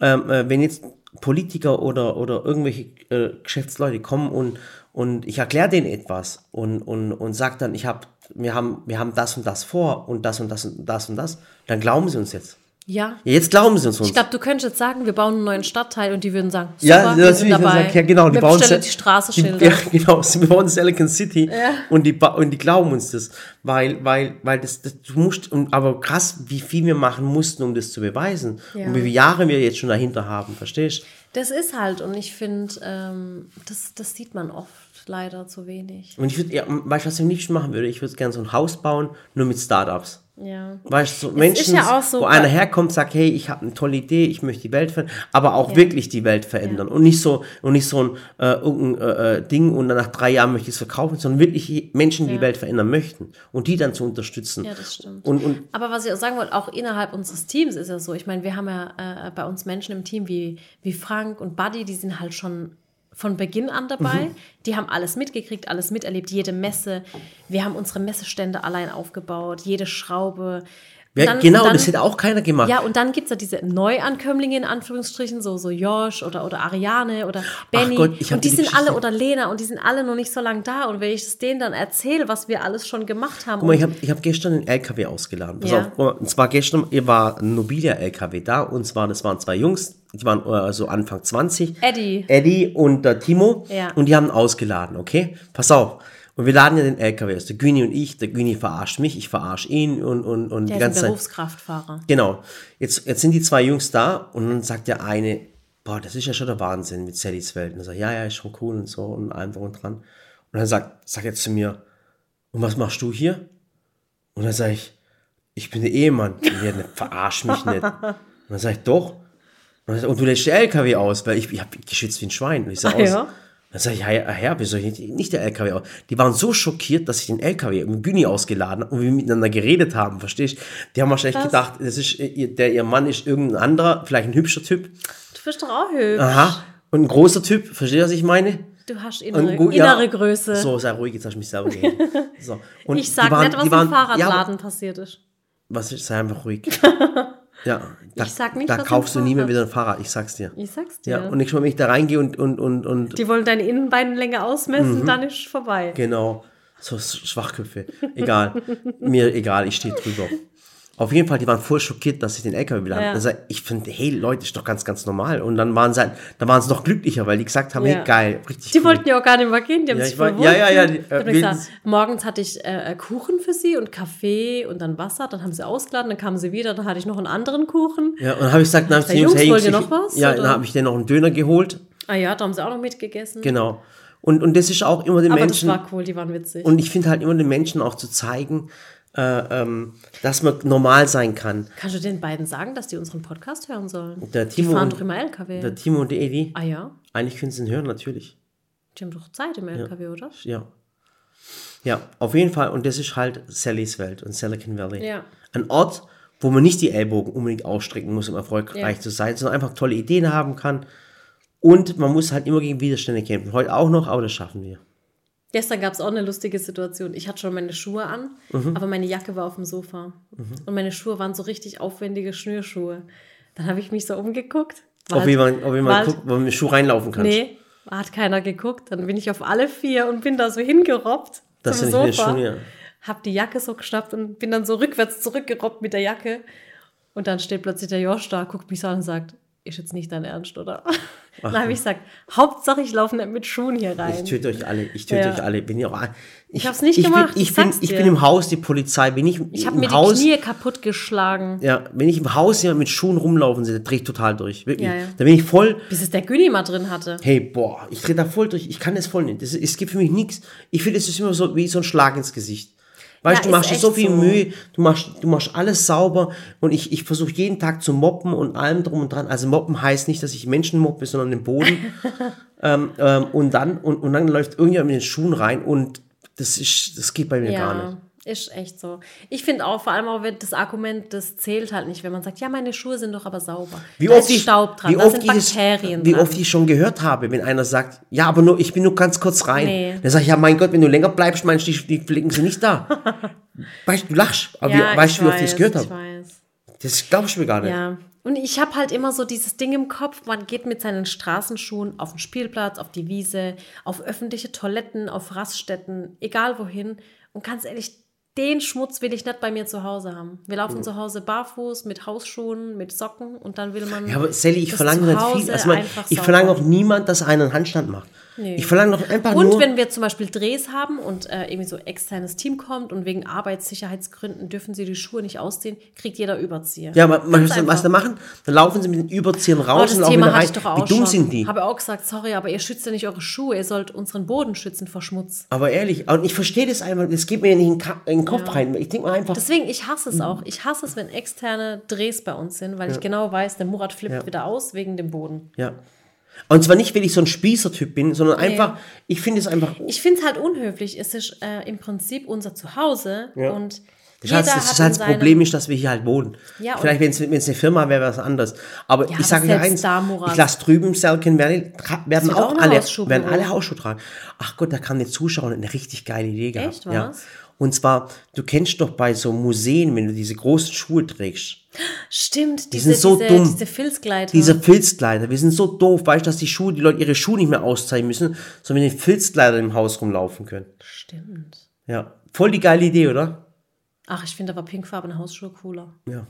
ähm, äh, wenn jetzt Politiker oder, oder irgendwelche äh, Geschäftsleute kommen und, und ich erkläre denen etwas und, und, und sage dann, ich hab, wir, haben, wir haben das und das vor und das und das und das und das, dann glauben sie uns jetzt. Ja. Ja, jetzt glauben sie uns. Ich glaube, du könntest jetzt sagen, wir bauen einen neuen Stadtteil und die würden sagen, super, ja, wir sind dabei. Sagt, ja, genau. Die wir bauen die Straßenschilder. Die, [LAUGHS] ja, genau. Wir bauen Silicon City und, die, und die glauben uns das. Weil, weil, weil das, das du musst, aber krass, wie viel wir machen mussten, um das zu beweisen. Ja. Und wie viele Jahre wir jetzt schon dahinter haben, verstehst Das ist halt, und ich finde, ähm, das, das sieht man oft leider zu wenig. Und ich würde, ja, weißt du, was ich am liebsten machen würde? Ich würde gerne so ein Haus bauen, nur mit Startups. Ja. Weißt du, so Menschen, ja so wo einer herkommt, sagt, hey, ich habe eine tolle Idee, ich möchte die Welt verändern, aber auch wirklich die Welt verändern und nicht so und nicht so ein äh, irgendein äh, äh, Ding und dann nach drei Jahren möchte ich es verkaufen, sondern wirklich Menschen, die die Welt verändern möchten und die dann zu unterstützen. Ja, das stimmt. Und, und Aber was ich auch sagen wollte, auch innerhalb unseres Teams ist ja so, ich meine, wir haben ja äh, bei uns Menschen im Team wie, wie Frank und Buddy, die sind halt schon von Beginn an dabei. Mhm. Die haben alles mitgekriegt, alles miterlebt, jede Messe. Wir haben unsere Messestände allein aufgebaut, jede Schraube. Ja, Dann- genau, dann- das hätte auch keiner gemacht. Ja, und dann gibt es ja diese Neuankömmlinge in Anführungsstrichen, so, so Josh oder, oder Ariane oder Benny. Gott, und die die sind Geschichte- alle, oder Lena, und die sind alle noch nicht so lange da. Und wenn ich es denen dann erzähle, was wir alles schon gemacht haben. Guck mal, ich habe ich hab gestern einen LKW ausgeladen. Pass Ja. auf, und zwar gestern war ein Nobilia-LKW da und zwar, das waren zwei Jungs, die waren äh, so Anfang 20. Eddie. Eddie und der Timo. Ja. Und die haben ausgeladen, okay? Pass auf. Und wir laden ja den LKW aus. Der Güni und ich, der Güni verarscht mich, ich verarsche ihn und, und, und der die ganze ist ein Zeit. Berufskraftfahrer. Genau. Jetzt, jetzt sind die zwei Jungs da und dann sagt der eine, boah, das ist ja schon der Wahnsinn mit Sallys Welt. Und er sagt, ja, ja, ist schon cool und so und einfach und dran. Und dann sagt, sagt er zu mir, und was machst du hier? Und dann sage ich, ich bin der Ehemann. [LAUGHS] Und er ne, verarsch mich nicht. Und dann sage ich, doch. Und, dann sagt und du lässt den LKW aus, weil ich, ich habe geschützt wie ein Schwein. Und ich sage Ah, aus. ja? Dann sage ich, ja, ja, Herr, wieso nicht, der LKW aus? Die waren so schockiert, dass ich den LKW mit Güni ausgeladen habe und wir miteinander geredet haben, verstehst du? Die haben wahrscheinlich Krass. gedacht, das ist, ihr- der, ihr Mann ist irgendein anderer, vielleicht ein hübscher Typ. Du bist doch auch hübsch. Aha. Und ein großer Typ, verstehst du, was ich meine? Du hast innere, gut, innere ja. Größe. So, sei ruhig, jetzt hast du mich selber gehen. [LAUGHS] So. Und ich sag waren- nicht, was die im waren- Fahrradladen Ja, passiert ist. was ist, sei einfach ruhig. [LAUGHS] Ja, da, Ich sag nicht, da kaufst du nie mehr wieder ein Fahrrad, ich sag's dir. Ich sag's dir. Ja, und nächstes Mal, wenn ich da reingehe und, und, und, und die wollen deine Innenbeinlänge Mhm. ausmessen, dann ist vorbei. Genau. So Sch- Schwachköpfe. Egal. [LAUGHS] Mir egal, ich stehe drüber. Auf jeden Fall, die waren voll schockiert, dass ich den LKW beladen Ja. habe. Also ich finde, hey Leute, ist doch ganz, ganz normal. Und dann waren sie, halt- dann waren sie noch glücklicher, weil die gesagt haben, Ja. hey geil, richtig Die cool. wollten ja auch gar nicht mehr gehen, die haben Ja, sich voll ja, ja, ja, wohlgefühlt. die, äh, gesagt, morgens hatte ich äh, äh, Kuchen für sie und Kaffee und dann Wasser, dann haben sie ausgeladen, dann kamen sie wieder, dann hatte ich noch einen anderen Kuchen. Ja, und dann habe ich gesagt, dann hab ich Jungs, hey, wollt ihr ich- noch was, Ja, oder? dann habe ich denen noch einen Döner geholt. Ah ja, da haben sie auch noch mitgegessen. Genau. Und, und das ist auch immer den Aber Menschen. das war cool, die waren witzig. und ich finde halt immer den Menschen auch zu zeigen, äh, ähm, dass man normal sein kann. Kannst du den beiden sagen, dass die unseren Podcast hören sollen? Der die Timo fahren und- doch immer LKW. Der Timo und die Edi, ah ja, eigentlich können sie ihn hören, natürlich. die haben doch Zeit im LKW, oder? Ja. Ja, auf jeden Fall. Und das ist halt Sallys Welt und Silicon Valley. Ja. Ein Ort, wo man nicht die Ellbogen unbedingt ausstrecken muss, um erfolgreich Ja. zu sein, sondern einfach tolle Ideen haben kann. Und man muss halt immer gegen Widerstände kämpfen. Heute auch noch, aber das schaffen wir. Gestern gab es auch eine lustige Situation. Ich hatte schon meine Schuhe an, Mhm. aber meine Jacke war auf dem Sofa. Und meine Schuhe waren so richtig aufwendige Schnürschuhe. Dann habe ich mich so umgeguckt. Ob halt- jemand, ob jemand guckt, wo man mit dem Schuh reinlaufen kann. Nee, hat keiner geguckt. Dann bin ich auf alle vier und bin da so hingerobbt Das zum sind Sofa. Schuhe, ja. Hab die Jacke so geschnappt und bin dann so rückwärts zurückgerobbt mit der Jacke. Und dann steht plötzlich der Josh da, guckt mich so an und sagt, ist jetzt nicht dein Ernst, oder? Dann habe ich gesagt, Hauptsache ich laufe nicht mit Schuhen hier rein. Ich töte euch alle, ich töte Ja. euch alle. Bin ja auch, ich, hab's nicht ich gemacht, Bin, ich ich, bin, ich bin im Haus, die Polizei, bin ich, Ich habe mir Haus. die Knie kaputt geschlagen. Ja, wenn ich im Haus jemand mit Schuhen rumlaufen sehe, drehe ich total durch. Wirklich. Ja, ja. Da bin ich voll, Bis es der Güni mal drin hatte. hey, boah, ich drehe da voll durch. Ich kann das voll nicht. Das, es gibt für mich nichts. Ich finde, es ist immer so wie so ein Schlag ins Gesicht. Weißt Ja, du, du machst dir so viel so. Mühe, du machst, du machst alles sauber und ich, ich versuche jeden Tag zu moppen und allem drum und dran. Also moppen heißt nicht, dass ich Menschen moppe, sondern den Boden. [LAUGHS] ähm, ähm, und dann, und, und dann läuft irgendjemand mit den Schuhen rein und das ist, das geht bei mir gar nicht. Ist echt so. Ich finde auch, vor allem auch wenn das Argument, das zählt halt nicht, wenn man sagt, ja, meine Schuhe sind doch aber sauber. Wie da oft, ist ich, Staub dran, wie, da oft sind ich Bakterien wie dran. oft ich schon gehört habe, wenn einer sagt, ja, aber nur, ich bin nur ganz kurz rein. Nee. Dann sage ich, ja, mein Gott, wenn du länger bleibst, meinst du, die, die fliegen sie nicht da. [LAUGHS] weißt du, du lachst, aber ja, wie, weißt ich du, wie oft ich es gehört ich habe? Das glaubst du mir gar nicht. Ja. Und ich habe halt immer so dieses Ding im Kopf, man geht mit seinen Straßenschuhen auf den Spielplatz, auf die Wiese, auf öffentliche Toiletten, auf Raststätten, egal wohin. Und ganz ehrlich, den Schmutz will ich nicht bei mir zu Hause haben. Wir laufen zu Hause barfuß, mit Hausschuhen, mit Socken und dann will man. Ja, aber Sally, ich verlange nicht viel. Also, man, ich verlange auch niemand, dass einer einen Handstand macht. Nee. Ich verlange doch einfach Und nur. wenn wir zum Beispiel Drehs haben und äh, irgendwie so externes Team kommt und wegen Arbeitssicherheitsgründen dürfen sie die Schuhe nicht ausziehen, kriegt jeder Überzieher. ja, aber man, Ganz was, da machen? Dann laufen sie mit den Überziehern raus Oh, und laufen Thema rein. ich doch auch Wie dumm schon. sind die? Habe auch gesagt, sorry, aber ihr schützt ja nicht eure Schuhe, ihr sollt unseren Boden schützen vor Schmutz. Aber ehrlich, und ich verstehe das einfach, das geht mir ja nicht in in den Kopf rein. Ich denke mal einfach, Deswegen, ich hasse Mhm. es auch. Ich hasse es, wenn externe Drehs bei uns sind, weil ich genau weiß, der Murat flippt Ja. wieder aus wegen dem Boden. ja. Und zwar nicht, weil ich so ein Spießertyp bin, sondern einfach, ich finde es einfach, Ich finde es halt unhöflich. Es ist äh, im Prinzip unser Zuhause Ja. und Das, heißt, das, hat das, in heißt, das Problem ist, dass wir hier halt wohnen. Ja, Vielleicht, wenn es eine Firma wäre, wäre es anders. Aber Ja, ich sage dir eins, da, ich lasse drüben Selken werden, tra- werden auch auch alle, werden alle Hausschuhe tragen. Ach Gott, da kam eine Zuschauerin eine richtig geile Idee gehabt. Echt, Ja. Und zwar, du kennst doch bei so Museen, wenn du diese großen Schuhe trägst, Stimmt, diese, sind so diese, dumm. diese Filzgleiter. diese Filzkleider, wir sind so doof, weißt du, dass die Schuhe, die Leute ihre Schuhe nicht mehr auszeigen müssen, sondern mit den Filzkleidern im Haus rumlaufen können. Stimmt. Ja, voll die geile Idee, oder? Ach, ich finde aber pinkfarbene Hausschuhe cooler. Ja.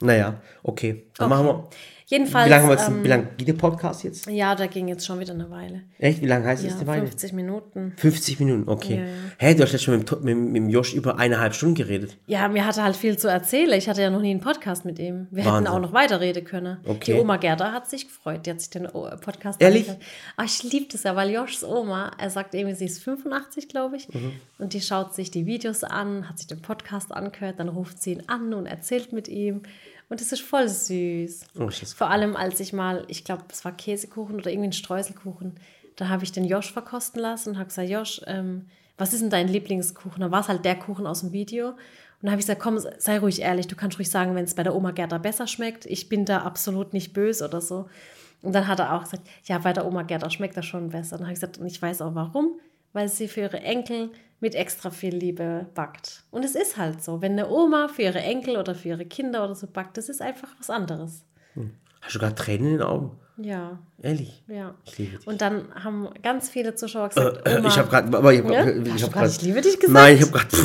Naja, okay. Dann Okay. machen wir. Jedenfalls. Wie lange haben wir jetzt, ähm, wie lange geht der Podcast jetzt? Ja, da ging jetzt schon wieder eine Weile. Echt? Wie lange heißt Ja, das die Weile? 50 Minuten. 50 Minuten, okay. Ja, ja. Hä, du hast jetzt schon mit, mit, mit Josh über eineinhalb Stunden geredet. Ja, mir hatte halt viel zu erzählen. Ich hatte ja noch nie einen Podcast mit ihm. Wir hätten Wahnsinn. auch noch weiterreden können. Okay. Die Oma Gerda hat sich gefreut. Die hat sich den O- Podcast Ehrlich? angehört. Ah, ich liebe das ja, weil Joschs Oma, er sagt irgendwie, sie ist 85, glaube ich. Mhm. Und die schaut sich die Videos an, hat sich den Podcast angehört, dann ruft sie ihn an und erzählt mit ihm. Und das ist voll süß. Oh, ist Vor allem, als ich mal, ich glaube, es war Käsekuchen oder irgendwie ein Streuselkuchen, da habe ich den Josch verkosten lassen und habe gesagt, Josch, ähm, was ist denn dein Lieblingskuchen? Da war es halt der Kuchen aus dem Video. Und dann habe ich gesagt, komm, sei ruhig ehrlich, du kannst ruhig sagen, wenn es bei der Oma Gerda besser schmeckt. Ich bin da absolut nicht böse oder so. Und dann hat er auch gesagt, ja, bei der Oma Gerda schmeckt das schon besser. Und dann habe ich gesagt, und ich weiß auch warum, weil sie für ihre Enkel mit extra viel Liebe backt. Und es ist halt so, wenn eine Oma für ihre Enkel oder für ihre Kinder oder so backt, das ist einfach was anderes. Hast du gerade Tränen in den Augen? Ja, Ehrlich? ja. Ich liebe dich. Und dann haben ganz viele Zuschauer gesagt, Äh, Oma, ich habe gerade, aber ich habe Ja? ich Hast du hab gar nicht, ich liebe dich gesagt? Nein, ich habe gerade,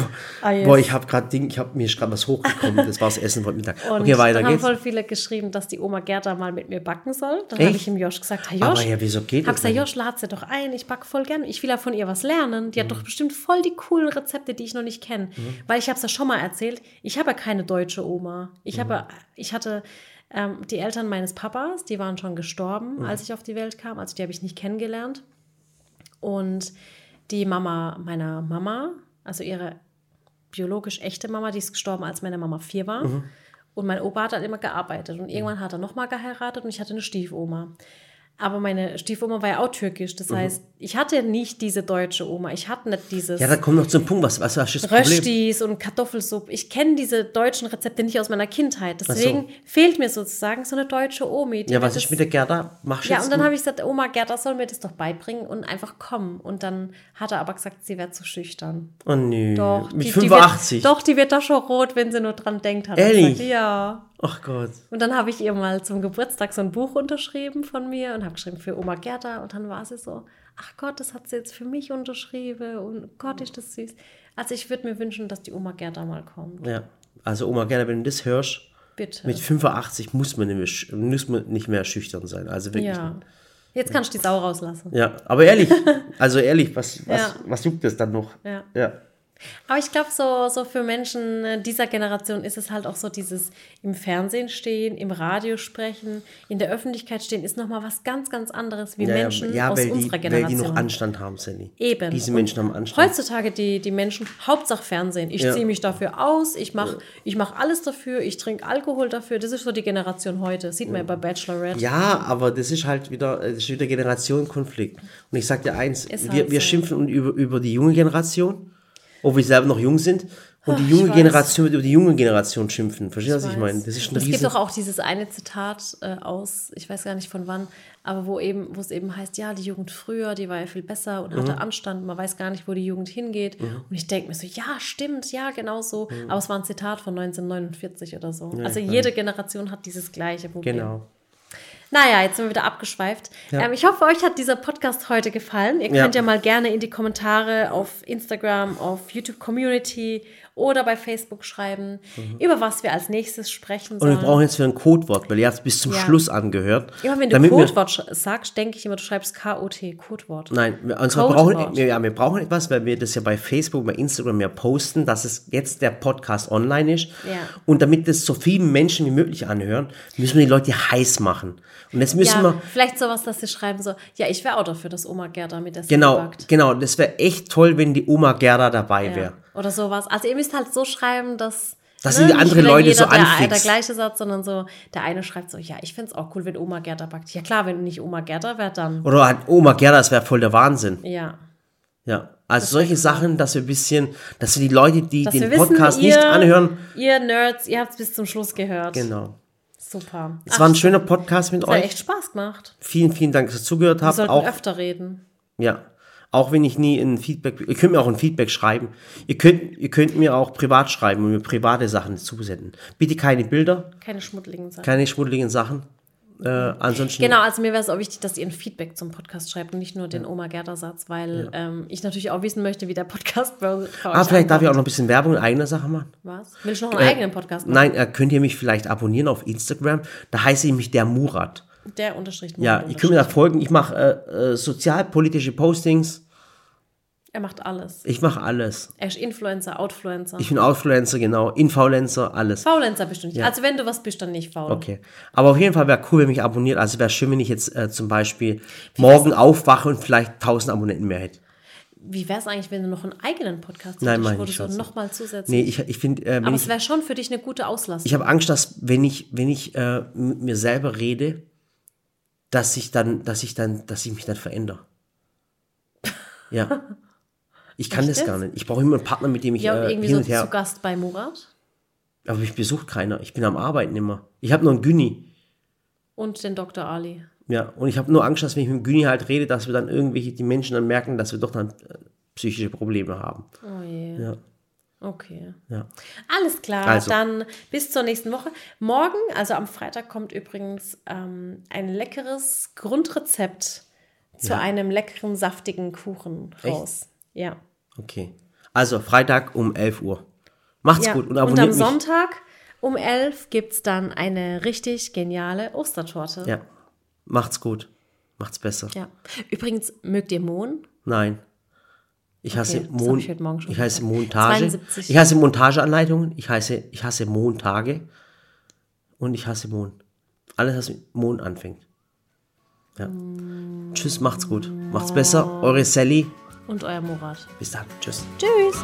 Ah, yes. boah, ich habe gerade Ding, ich habe mir gerade was hochgekommen. Das war das Essen heute Mittag. und okay, weiter dann haben geht's. voll viele geschrieben, dass die Oma Gerda mal mit mir backen soll. Dann habe ich ihm Josh gesagt, hey Josh, Aber ja, wieso geht hab gesagt? Josh, lad sie doch ein, ich backe voll gern. Ich will ja von ihr was lernen. Mhm. Die hat doch bestimmt voll die coolen Rezepte, die ich noch nicht kenne. Weil ich habe es ja schon mal erzählt, ich habe ja keine deutsche Oma. Ich Mhm. habe, ich hatte ähm, die Eltern meines Papas, die waren schon gestorben, Mhm. als ich auf die Welt kam. Also die habe ich nicht kennengelernt. Und die Mama meiner Mama, also ihre biologisch echte Mama, die ist gestorben, als meine Mama vier war. Mhm. Und mein Opa hat halt immer gearbeitet. Und irgendwann hat er nochmal geheiratet und ich hatte eine Stiefoma. Aber meine Stiefoma war ja auch türkisch. Das heißt, ich hatte nicht diese deutsche Oma. Ich hatte nicht dieses Mhm. Ja, da kommt noch zum Punkt, was, was, ist das Problem? Röstis und Kartoffelsuppe. Ich kenne diese deutschen Rezepte nicht aus meiner Kindheit. so. Deswegen fehlt mir sozusagen so eine deutsche Omi. Ja, was ist mit der Gerda? Machst du ja, und dann habe ich gesagt, Oma Gerda soll mir das doch beibringen und einfach kommen. Und dann hat er aber gesagt, sie wäre zu schüchtern. Oh nö. Doch, Mit die, 85. Die wird, doch, die wird doch schon rot, wenn sie nur dran denkt. Hat Ehrlich? Gesagt. Ja. Ach Gott. Und dann habe ich ihr mal zum Geburtstag so ein Buch unterschrieben von mir und habe geschrieben für Oma Gerda. Und dann war sie so, ach Gott, das hat sie jetzt für mich unterschrieben. Und Gott, ist das süß. Also ich würde mir wünschen, dass die Oma Gerda mal kommt. Ja. Also Oma Gerda, wenn du das hörst, Bitte. mit 85 muss man, nämlich, muss man nicht mehr schüchtern sein. Also wirklich. ja. Jetzt kannst du die Sau rauslassen. Ja, aber ehrlich, also ehrlich, was, was, Ja. was juckt das dann noch? Ja. Ja. Aber ich glaube, so, so für Menschen äh, dieser Generation ist es halt auch so dieses im Fernsehen stehen, im Radio sprechen, in der Öffentlichkeit stehen, ist nochmal was ganz, ganz anderes wie Ja, Menschen ja, aus weil, die, unserer weil die Generation. noch Anstand haben, Sally. Eben. Diese Und Menschen haben Anstand. Heutzutage die, die Menschen, Hauptsache Fernsehen. Ich Ja. ziehe mich dafür aus, ich mache ich mach alles dafür, ich trinke Alkohol dafür. Das ist so die Generation heute. Sieht man ja bei Bachelorette. Ja, aber das ist halt wieder, das ist wieder Generationenkonflikt. Und ich sag dir eins, Ist wir, halt wir so. schimpfen über, über die junge Generation, obwohl wir selber noch jung sind. Und die junge Generation wird über die junge Generation schimpfen. Verstehst du, was ich meine? Das ist ein es gibt doch auch dieses eine Zitat äh, aus, ich weiß gar nicht von wann, aber wo eben, wo es eben heißt, ja, die Jugend früher, die war ja viel besser und Mhm. hatte Anstand, man weiß gar nicht, wo die Jugend hingeht. Und ich denke mir so, ja, stimmt, ja, genau so. Mhm. Aber es war ein Zitat von 1949 oder so. also jede Generation hat dieses gleiche Problem. Genau. Naja, jetzt sind wir wieder abgeschweift. Ja. Ähm, ich hoffe, euch hat dieser Podcast heute gefallen. Ihr Ja. könnt ja mal gerne in die Kommentare auf Instagram, auf YouTube Community oder bei Facebook schreiben, über was wir als nächstes sprechen Mhm. Und wir sollen. brauchen jetzt wieder ein Codewort, weil ihr habt es bis zum Ja. Schluss angehört. Immer wenn du damit wir- Codewort sagst, denke ich immer, du schreibst K-O-T, Codewort. Nein, wir, zwar Codewort. brauchen, wir, ja, wir brauchen etwas, weil wir das ja bei Facebook, bei Instagram ja posten, dass es jetzt der Podcast online ist. Ja. Und damit es so vielen Menschen wie möglich anhören, müssen wir die Leute heiß machen. Und jetzt müssen Ja, wir, vielleicht sowas, dass sie schreiben so, ja, ich wäre auch dafür, dass Oma Gerda mit der genau, backt. genau, das wäre echt toll, wenn die Oma Gerda dabei wäre. Oder sowas. Also ihr müsst halt so schreiben, dass. Dass ne, die nicht andere Leute so jeder der, der anfixt. gleiche Satz, sondern so, der eine schreibt so, ja, ich find's auch cool, wenn Oma Gerda backt. Ja klar, wenn nicht Oma Gerda wäre, dann. Oder halt Oma Gerda, das wäre voll der Wahnsinn. Ja. Ja, also solche Sachen, dass wir ein bisschen, dass wir die Leute, die Dass den wir wissen, Podcast ihr, nicht anhören, Ihr Nerds, ihr habt's bis zum Schluss gehört. genau. Super. Es war ein schöner Podcast mit Es hat euch. echt Spaß gemacht. Vielen, vielen Dank, dass ihr zugehört Wir habt. sollten Auch öfter reden. Ja. Auch wenn ich nie ein Feedback, ihr könnt mir auch ein Feedback schreiben. Ihr könnt, ihr könnt mir auch privat schreiben und mir private Sachen zusenden. Bitte keine Bilder, Keine schmuddeligen Sachen. keine schmuddeligen Sachen. Äh, ansonsten. Genau, also mir wäre es auch wichtig, dass ihr ein Feedback zum Podcast schreibt und nicht nur den Oma Gerda-Satz, weil ähm, ich natürlich auch wissen möchte, wie der Podcast bei, euch Ah, vielleicht darf ich auch ankommt. noch ein bisschen Werbung in eigener Sache machen. Was? Willst du noch einen eigenen Podcast machen? Nein, äh, könnt ihr mich vielleicht abonnieren auf Instagram. Da heiße ich mich der Murat. Der Unterstrich. Ja, Mond ihr könnt mir da folgen. Ich mache äh, äh, sozialpolitische Postings. Er macht alles. Ich mache alles. Er ist Influencer, Outfluencer. Ich bin Outfluencer, genau. Influencer, alles. Faulenzer bist du nicht. Also wenn du was bist, dann nicht faul. Okay. Aber auf jeden Fall wäre cool, wenn mich abonniert. Also wäre schön, wenn ich jetzt äh, zum Beispiel morgen aufwache und vielleicht 1000 Abonnenten mehr hätte. Wie wäre es eigentlich, wenn du noch einen eigenen Podcast Nein, hättest, wo ich du so schon. nochmal zusätzlich... Nee, ich, ich finde, äh, Aber es wäre schon für dich eine gute Auslastung. ich habe Angst, dass wenn ich, wenn ich äh, mit mir selber rede, dass ich dann, dass ich dann, dass ich mich dann verändere. Ja. [LAUGHS] Ich kann Echt das gar nicht. Ich brauche immer einen Partner, mit dem ich ja, und äh, irgendwie hin so und her. zu Gast bei Murat Aber mich besucht keiner. Ich bin am Arbeiten immer. Ich habe nur einen Gyni. und den Dr. Ali. Ja, und ich habe nur Angst, dass wenn ich mit dem Gyni halt rede, dass wir dann irgendwelche, die Menschen dann merken, dass wir doch dann äh, psychische Probleme haben. Oh je. Ja, Okay. ja. Alles klar, Also. dann bis zur nächsten Woche. Morgen, also am Freitag, kommt übrigens ähm, ein leckeres Grundrezept zu Ja. einem leckeren, saftigen Kuchen raus. Ja. Okay. Also Freitag um 11 Uhr. Macht's ja. gut und Und, abonniert am mich. Sonntag um 11 gibt es dann eine richtig geniale Ostertorte. Ja. Macht's gut. Macht's besser. Ja. Übrigens, mögt ihr Mohn? Nein. Ich hasse Okay, Mon ich ich hasse. Montage. 72. Ich hasse Montageanleitungen. Ich hasse, ich hasse Montage. Und ich hasse Mon. Alles, was mit Mon anfängt. Ja. Tschüss, macht's gut. Macht's besser. Eure Sally und euer Murat. Bis dann. Tschüss. Tschüss.